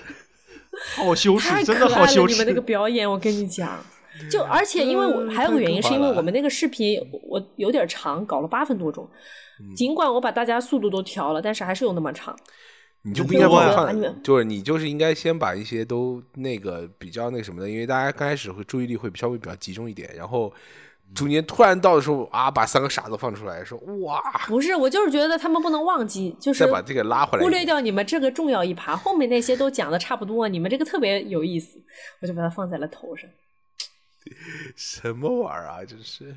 好羞耻，太真的可爱了！好羞耻你们那个！表演，我跟你讲，就而且因为我还有个原因，是因为我们那个视频我有点长，搞了八分多钟。尽管我把大家速度都调了，但是还是有那么长。你就就不应该把你们就是你就是应该先把一些都那个比较那个什么的，因为大家刚开始会注意力会稍微比较集中一点，然后中间突然到的时候啊，把三个傻子放出来，说哇，不是，我就是觉得他们不能忘记，就是再把这个拉回来，忽略掉你们这个重要一趴，后面那些都讲的差不多，你们这个特别有意思，我就把它放在了头上。[laughs] 什么玩意儿啊，真是。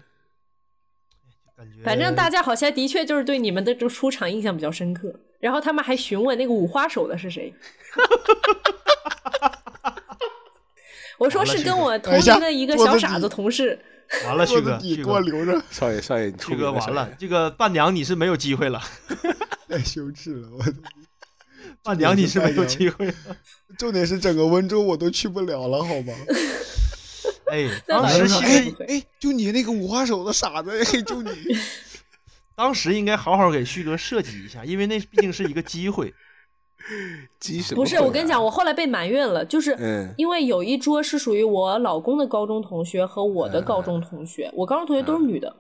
感觉反正大家好像的确就是对你们的这个出场印象比较深刻，然后他们还询问那个五花手的是谁。[laughs] 我说是跟我同龄的一个小傻子同事，完了，旭哥，桌子底旭哥，给我留着，少爷，少爷，你旭哥完了这个伴娘你是没有机会了，[laughs] 太羞耻了。我 [laughs] 伴娘你是没有机会了。[laughs] 重点是整个温州我都去不了了，好吗？哎，当时旭哥不会哎，就你那个五花手的傻子，哎，就你。当时应该好好给旭哥设计一下，因为那毕竟是一个机会。[laughs] 鸡什么不是我跟你讲，啊我后来被埋怨了，就是嗯因为有一桌是属于我老公的高中同学和我的高中同学，我高中同学都是女的，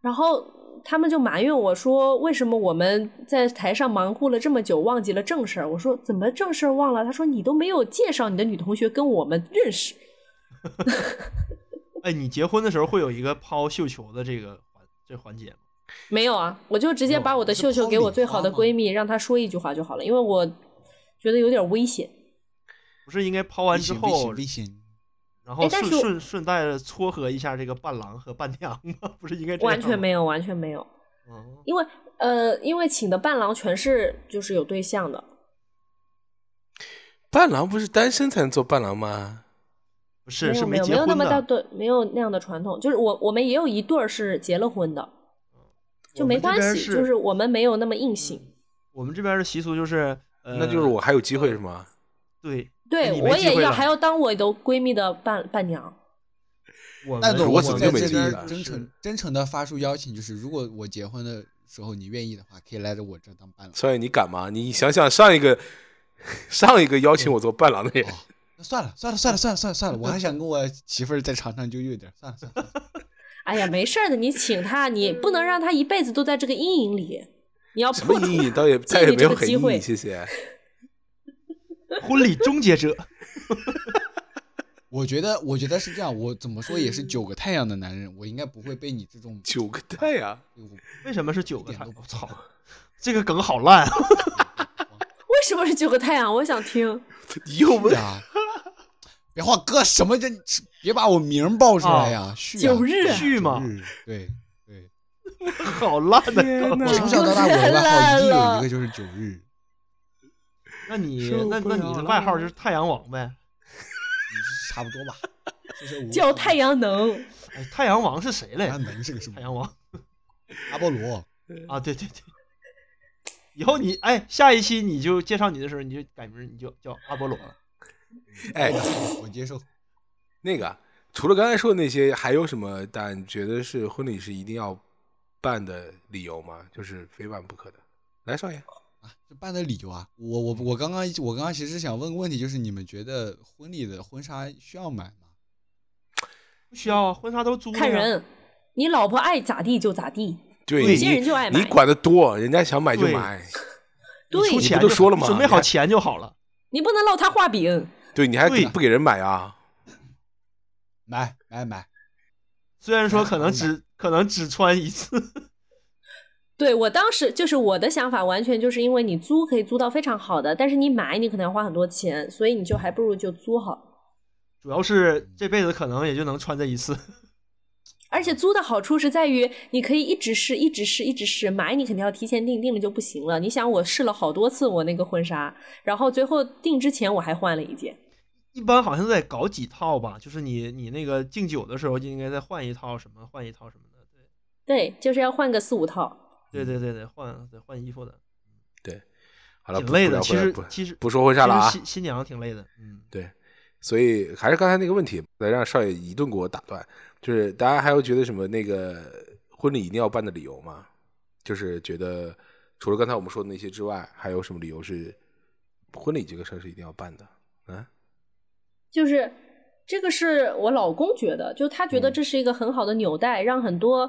然后他们就埋怨我说，为什么我们在台上忙活了这么久，忘记了正事儿？我说怎么正事儿忘了？他说你都没有介绍你的女同学跟我们认识。[laughs] 哎，你结婚的时候会有一个抛绣球的这个环这环节吗？没有啊，我就直接把我的是秀秀给我最好的闺蜜，让她说一句话就好了，因为我觉得有点危险。不是应该抛完之后！然后顺顺顺带着撮合一下这个伴郎和伴娘吗？[laughs] 不是应该这样完全没有，完全没有，哦因为呃，因为请的伴郎全是就是有对象的，伴郎不是单身才能做伴郎吗？不是没是有没有没有那。么大对，没有那样的传统。就是我我们也有一对儿是结了婚的，就没关系，是就是我们没有那么硬性。我们这边的习俗就是，呃，那就是我还有机会是吗？对对我也要还要当我的闺蜜的伴伴娘。[laughs] 我但总我们我怎么就在这边没记忆了真诚真诚的发出邀请，就是如果我结婚的时候你愿意的话，可以来着我这当伴郎。所以，你敢吗？你想想上一个上一个邀请我做伴郎的人，哦，那算了算了算了算了算了算了，我还想跟我媳妇儿再长长久久点，算了算了。算了哎呀，没事儿的，你请他，你 [laughs] 不能让他一辈子都在这个阴影里。你要什么破除阴影？倒也 [laughs] 再也没有很阴个机会影，谢谢。[laughs] 婚礼终结者，我觉得我觉得是这样，我怎么说也是九个太阳的男人，我应该不会被你这种九个太阳，为什么是九个太我操，这个梗好烂啊！为什么是九个太阳？我想听。你又问呀，别话哥什么这，别把我名报出来呀！旭啊九日旭嘛对对，[laughs] 好烂的。我从小到大我的外号一定有一个就是九日，那你那那你的外号就是太阳王呗？[laughs] 嗯差不多吧。这是我叫太阳能，哎，太阳王是谁来太阳着？能是个什么？太阳王阿波罗，啊，对对对。以后你哎，下一期你就介绍你的时候，你就改名，你就叫阿波罗了。[laughs] 哎，我接受。那个除了刚才说的那些，还有什么？但觉得是婚礼是一定要办的理由吗？就是非办不可的。来，少爷，啊，这办的理由啊，我我我刚刚我刚刚其实想问个问题，就是你们觉得婚礼的婚纱需要买吗？不需要啊，婚纱都租。看人，你老婆爱咋地就咋地。对有些你人就爱买你管的多，人家想买就买。对你你出钱就不都说了吗准备好钱就好了。你不能落他画饼。对，你还给对不给人买啊？买买买，虽然说可能只可能只穿一次，[laughs] 对我当时就是我的想法，完全就是因为你租可以租到非常好的，但是你买你可能要花很多钱，所以你就还不如就租好。主要是这辈子可能也就能穿这一次。而且租的好处是在于，你可以一直试，一直试，一直试。买你肯定要提前订，订了就不行了。你想，我试了好多次我那个婚纱，然后最后订之前我还换了一件。一般好像在搞几套吧，就是你你那个敬酒的时候就应该再换一套什么，换一套什么的。对对，就是要换个四五套。对对对对，换得换衣服的，对好了，不挺累的。其实其实不说婚纱了啊新新娘挺累的，嗯，对，所以还是刚才那个问题，来让少爷一顿给我打断，就是大家还有觉得什么那个婚礼一定要办的理由吗？就是觉得除了刚才我们说的那些之外，还有什么理由是婚礼这个事儿是一定要办的？啊，就是这个是我老公觉得，就他觉得嗯这是一个很好的纽带，让很多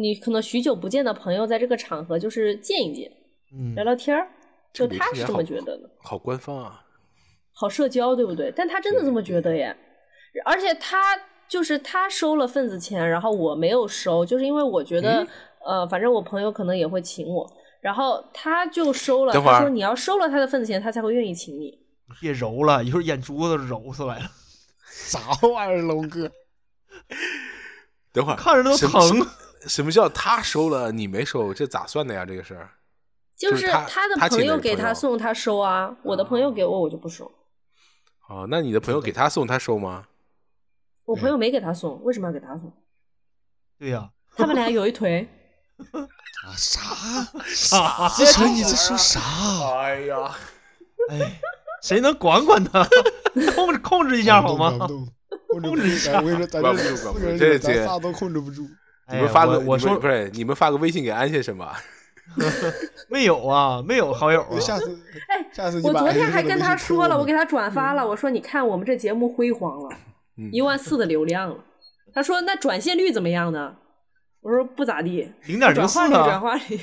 你可能许久不见的朋友在这个场合就是见一见，嗯聊聊天儿。就他是这么觉得的，好官方啊。好社交，对不对？但他真的这么觉得耶，而且他就是他收了份子钱，然后我没有收，就是因为我觉得，呃，反正我朋友可能也会请我，然后他就收了，他说你要收了他的份子钱，他才会愿意请你。别揉了，一会儿眼珠子揉出来了，[laughs] 啥玩意儿，龙哥？[laughs] 等会儿看着都什么疼。什么叫他收了你没收？这咋算的呀？这个事儿就是他的朋友给他送，他收啊；我的朋友给我，我就不收。哦，那你的朋友给他送，他收吗？我朋友没给他送，为什么要给他送？对呀、[laughs] 他们俩有一腿。啊啥？啥思成，你在说啥？哎呀，哎，谁能管管他，[laughs] 控制控制一下好吗？控制一下，我跟你说，咱这这这咱仨都控制不住。哎你们发个，我我说不是你们发个微信给安先生吧？[laughs] 没有啊，没有好友啊。[laughs] 下次，哎下次你把我昨天还跟他说了，我给他转发了，我说你看我们这节目辉煌了，嗯一万四的流量了。他说那转线率怎么样呢？我说不咋地，零点零四转化率转啊。化率。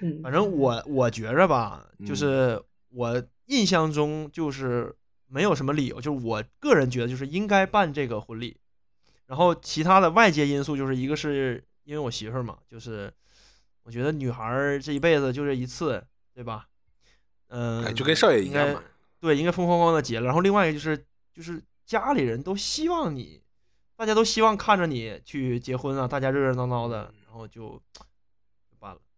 嗯，反正我我觉着吧，就嗯是我印象中就是没有什么理由，就是我个人觉得就是应该办这个婚礼。然后其他的外界因素就是一个是因为我媳妇儿嘛，就是我觉得女孩儿这一辈子就这一次，对吧？嗯、哎，就跟少爷一应该样嘛。对，应该风风光光的结了。然后另外一个就是，就是家里人都希望你，大家都希望看着你去结婚啊，大家热热闹闹的，然后就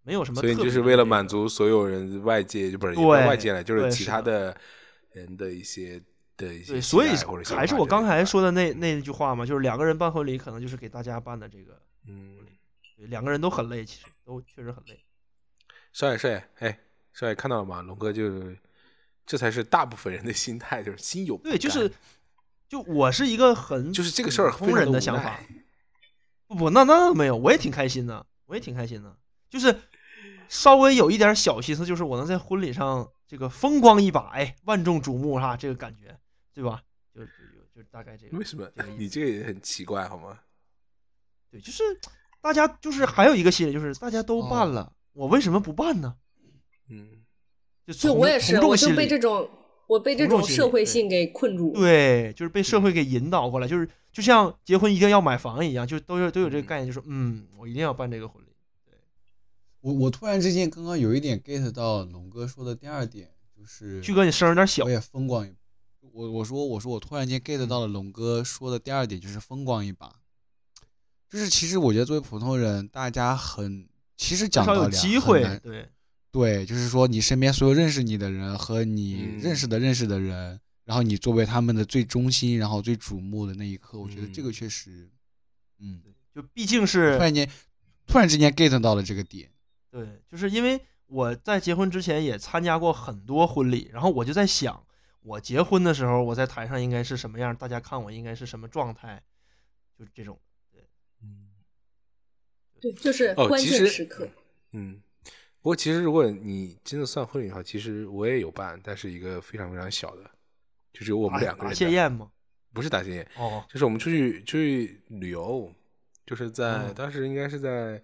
没有什么。所以就是为了满足所有人外界，就不是外界了，就是其他的人的一些的一些对，期所以还是我刚才说的那那句话嘛，就是两个人办婚礼，可能就是给大家办的这个，嗯，对两个人都很累，其实都确实很累。少爷少爷，哎，少爷看到了吗？龙哥就是，这才是大部分人的心态，就是心有对，就是就我是一个很就是这个事儿普通人的想法。不不，那那没有，我也挺开心的，我也挺开心的，就是稍微有一点小心思，就是我能在婚礼上这个风光一把，哎，万众瞩目哈，这个感觉，对吧？就就就就大概这个。为什么这个 [laughs] 你这个也很奇怪好吗？对，就是大家就是还有一个心理，就是大家都办哦了，我为什么不办呢？嗯，就我也是，我就被这种我被这种社会性给困住。对，就是被社会给引导过来，就是就像结婚一定要买房一样，就都有都有这个嗯概念，就是嗯，我一定要办这个婚礼。我我突然之间刚刚有一点 get 到龙哥说的第二点，就是旭哥，你声儿有点小我，也风光一，我我说我说我突然间嗯 get 到了龙哥说的第二点，就是风光一把。就是其实我觉得作为普通人，大家很其实讲道理啊机会，对，对，就是说你身边所有认识你的人和你嗯认识的认识的人，然后你作为他们的最中心，然后最瞩目的那一刻，我觉得这个嗯确实，嗯，就毕竟是突然间突然之间 get 到了这个点。对，就是因为我在结婚之前也参加过很多婚礼，然后我就在想，我结婚的时候我在台上应该是什么样，大家看我应该是什么状态，就是这种。对，嗯，对就是关哦其实键时刻。嗯，不过其实如果你真的算婚礼的话，其实我也有办，但是一个非常非常小的，就只有我们两个人的。谢宴吗？不是打谢宴，哦，就是我们出去出去旅游，就是在、嗯当时应该是在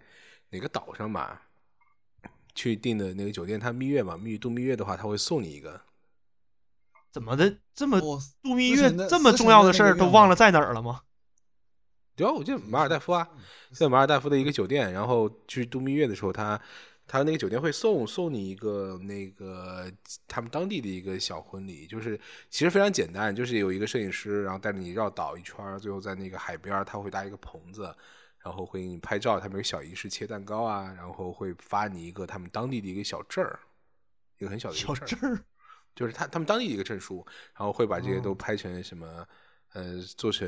哪个岛上吧，去订的那个酒店，他蜜月嘛，蜜度蜜月的话，他会送你一个。怎么的这么哦度蜜月这么重要的事都忘了在哪儿了吗？对啊，我记得马尔代夫啊，在马尔代夫的一个酒店，然后去度蜜月的时候，他他那个酒店会送送你一个那个他们当地的一个小婚礼，就是其实非常简单，就是有一个摄影师，然后带着你绕岛一圈，最后在那个海边他会搭一个棚子，然后会给你拍照，他们有小仪式切蛋糕啊，然后会发你一个他们当地的一个小证儿，一个很小的一小个证儿。就是他他们当地的一个证书，然后会把这些都哦拍成什么，呃，做成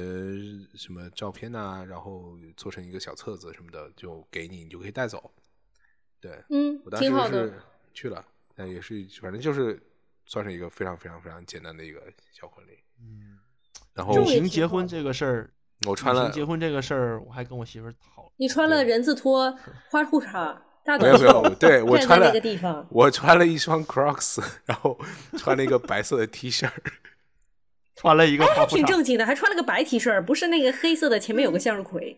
什么照片呐、然后做成一个小册子什么的，就给你，你就可以带走。对嗯我，当时是。去了，但也是反正就是算是一个非常非常非常简单的一个小婚礼。嗯，然后行结婚这个事儿，我穿了结婚这个事儿，我还跟我媳妇儿讨你穿了人字拖、花裤衩、大没有没有短袖，，对我穿了个地方，我穿了一双 Crocs，[laughs] 然后穿了一个白色的 T 恤。穿了一个哎，还花裤衩，挺正经的，还穿了个白 T 恤，不是那个黑色的，前面有个向日葵。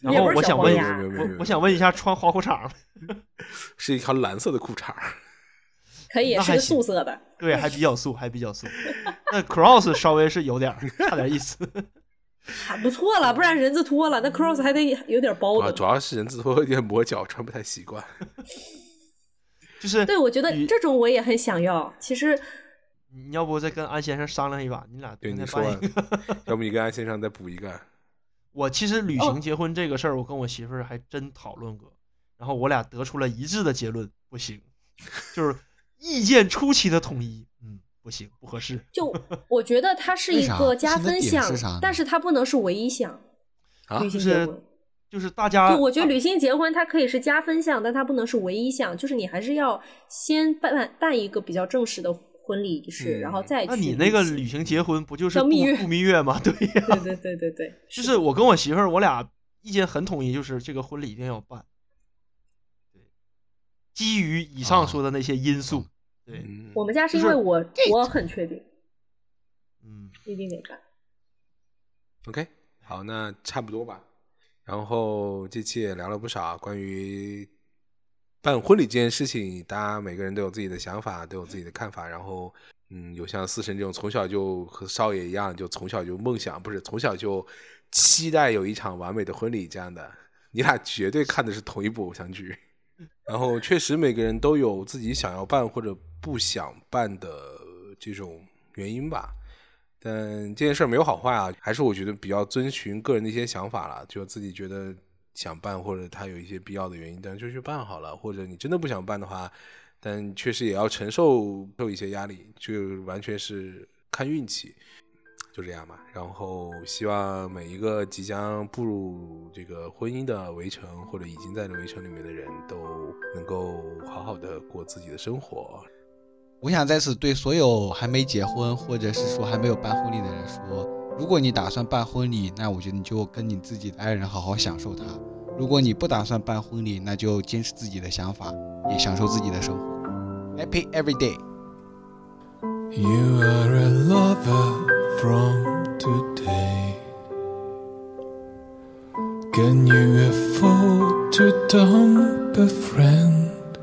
然后我想问，小黄鸭没有没有没有我我想问一下，穿花裤衩？[laughs] 是一条蓝色的裤衩儿。可以是素色的。对，还比较素，还比较素。[laughs] 那 cross 稍微是有点差点意思。[laughs] 还不错了，不然人字拖了，那 cross 还得有点包啊，的。主要是人字拖有点磨脚，穿不太习惯。[laughs] 就是对，我觉得这种我也很想要。其实你要不再跟安先生商量一把，你俩对，你说要不你跟安先生再补一个？我其实旅哦行结婚这个事儿，我跟我媳妇儿还真讨论过，然后我俩得出了一致的结论，不行，就是意见出奇的统一，嗯，不行，不合适。就我觉得它是一个加分项是，但是它不能是唯一项。啊旅行就是结婚，就是大家，就我觉得旅行结婚它可以是加分项，但它不能是唯一项。就是你还是要先办办办一个比较正式的婚礼仪式，嗯然后再去。那你那个旅行结婚不就是度叫蜜月度蜜月吗？对呀、对对对对对，就是我跟我媳妇儿，我俩意见很统一，就是这个婚礼一定要办。对，基于以上啊说的那些因素，对，嗯，我们家是因就是为我我很确定嗯，一定得办。OK，好，那差不多吧。然后这期也聊了不少关于办婚礼这件事情，大家每个人都有自己的想法，都有自己的看法。然后，嗯，有像四神这种从小就和少爷一样，就从小就梦想，不是从小就期待有一场完美的婚礼这样的，你俩绝对看的是同一部偶像剧。[laughs] 然后，确实每个人都有自己想要办或者不想办的这种原因吧。但这件事儿没有好坏啊，还是我觉得比较遵循个人的一些想法了，就自己觉得想办或者他有一些必要的原因，但就去办好了。或者你真的不想办的话，但确实也要承受受一些压力，就完全是看运气，就这样吧。然后希望每一个即将步入这个婚姻的围城或者已经在这围城里面的人都能够好好的过自己的生活。我想在此对所有还没结婚或者是说还没有办婚礼的人说，如果你打算办婚礼，那我觉得你就跟你自己的爱人好好享受它；如果你不打算办婚礼，那就坚持自己的想法，也享受自己的生活。Happy every day。You are a lover from today. Can you afford to dump a friend?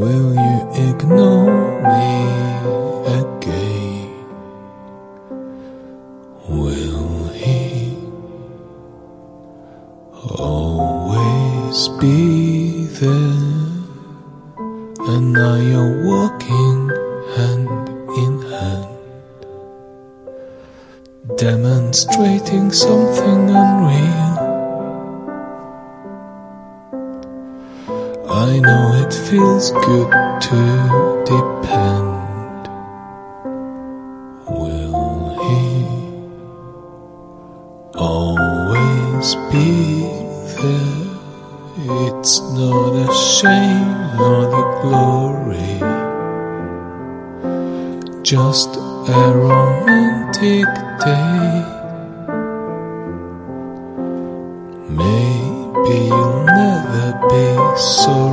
Will you ignore me again? Will he always be there? And now you're walking demonstrating something unreal. I know it feels good to depend. Will he always be there? It's not a shame nor the glory, just a romantic day. Maybe you'll never be sorry.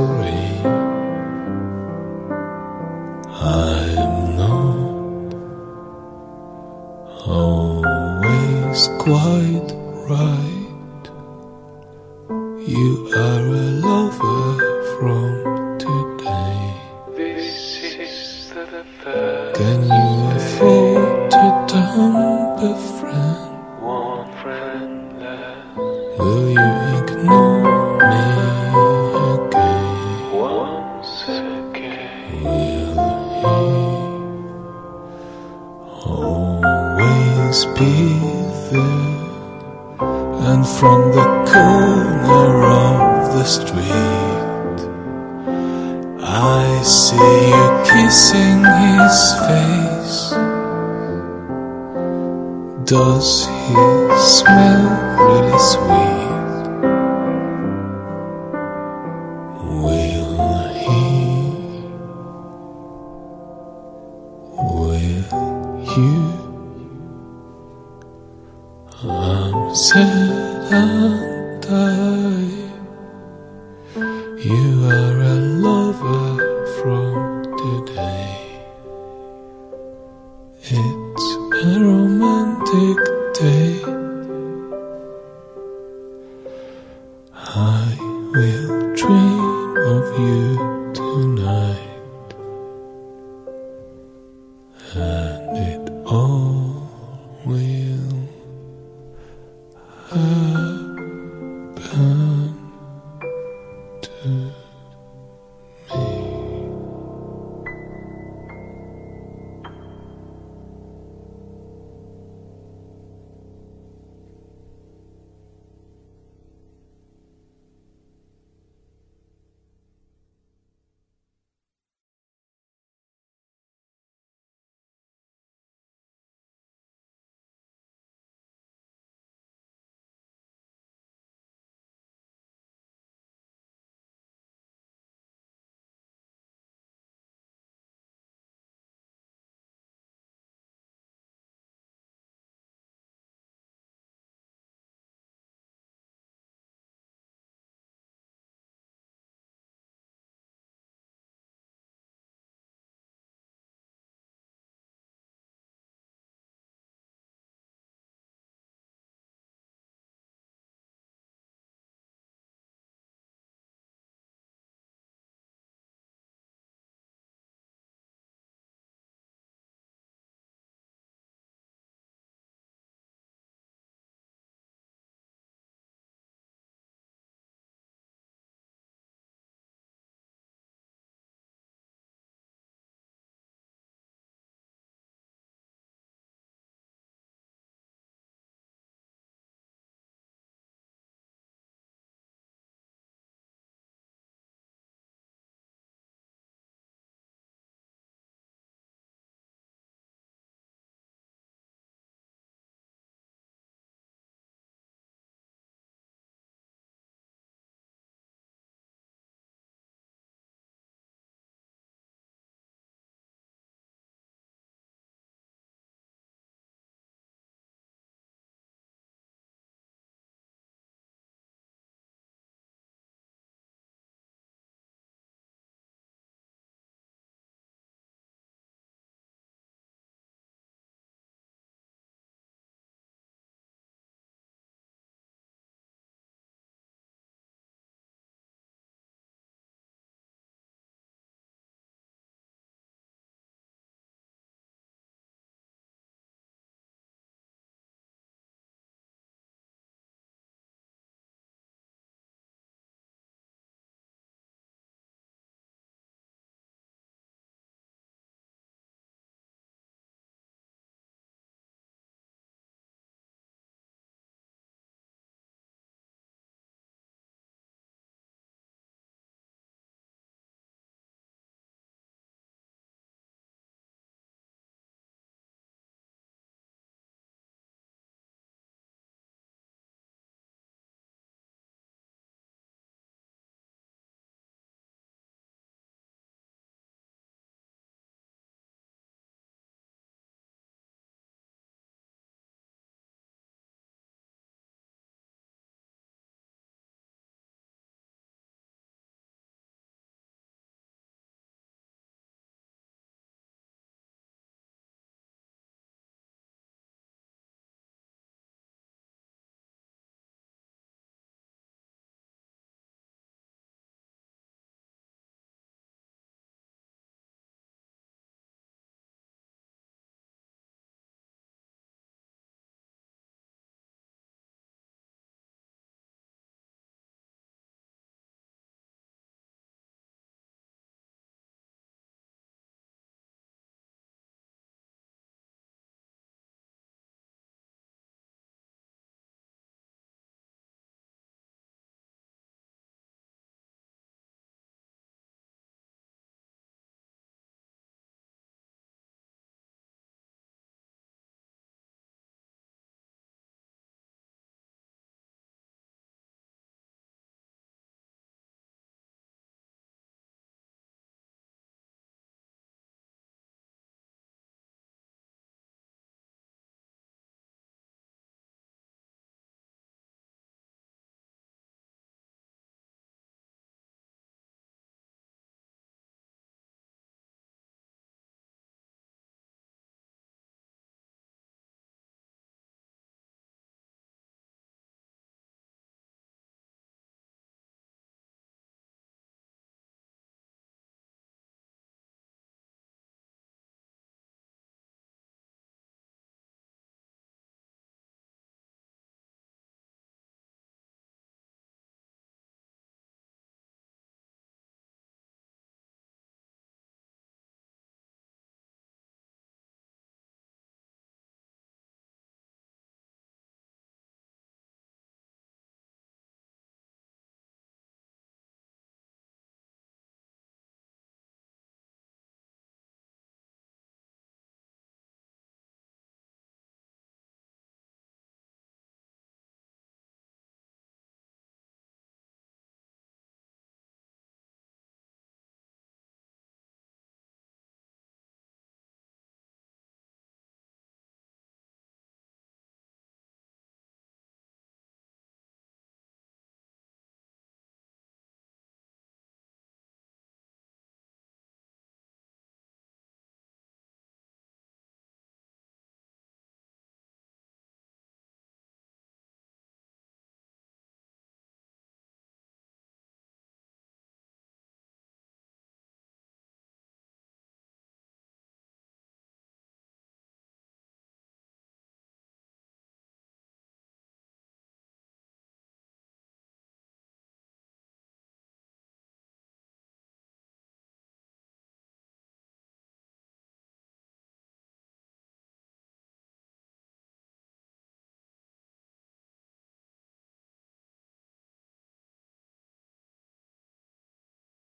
say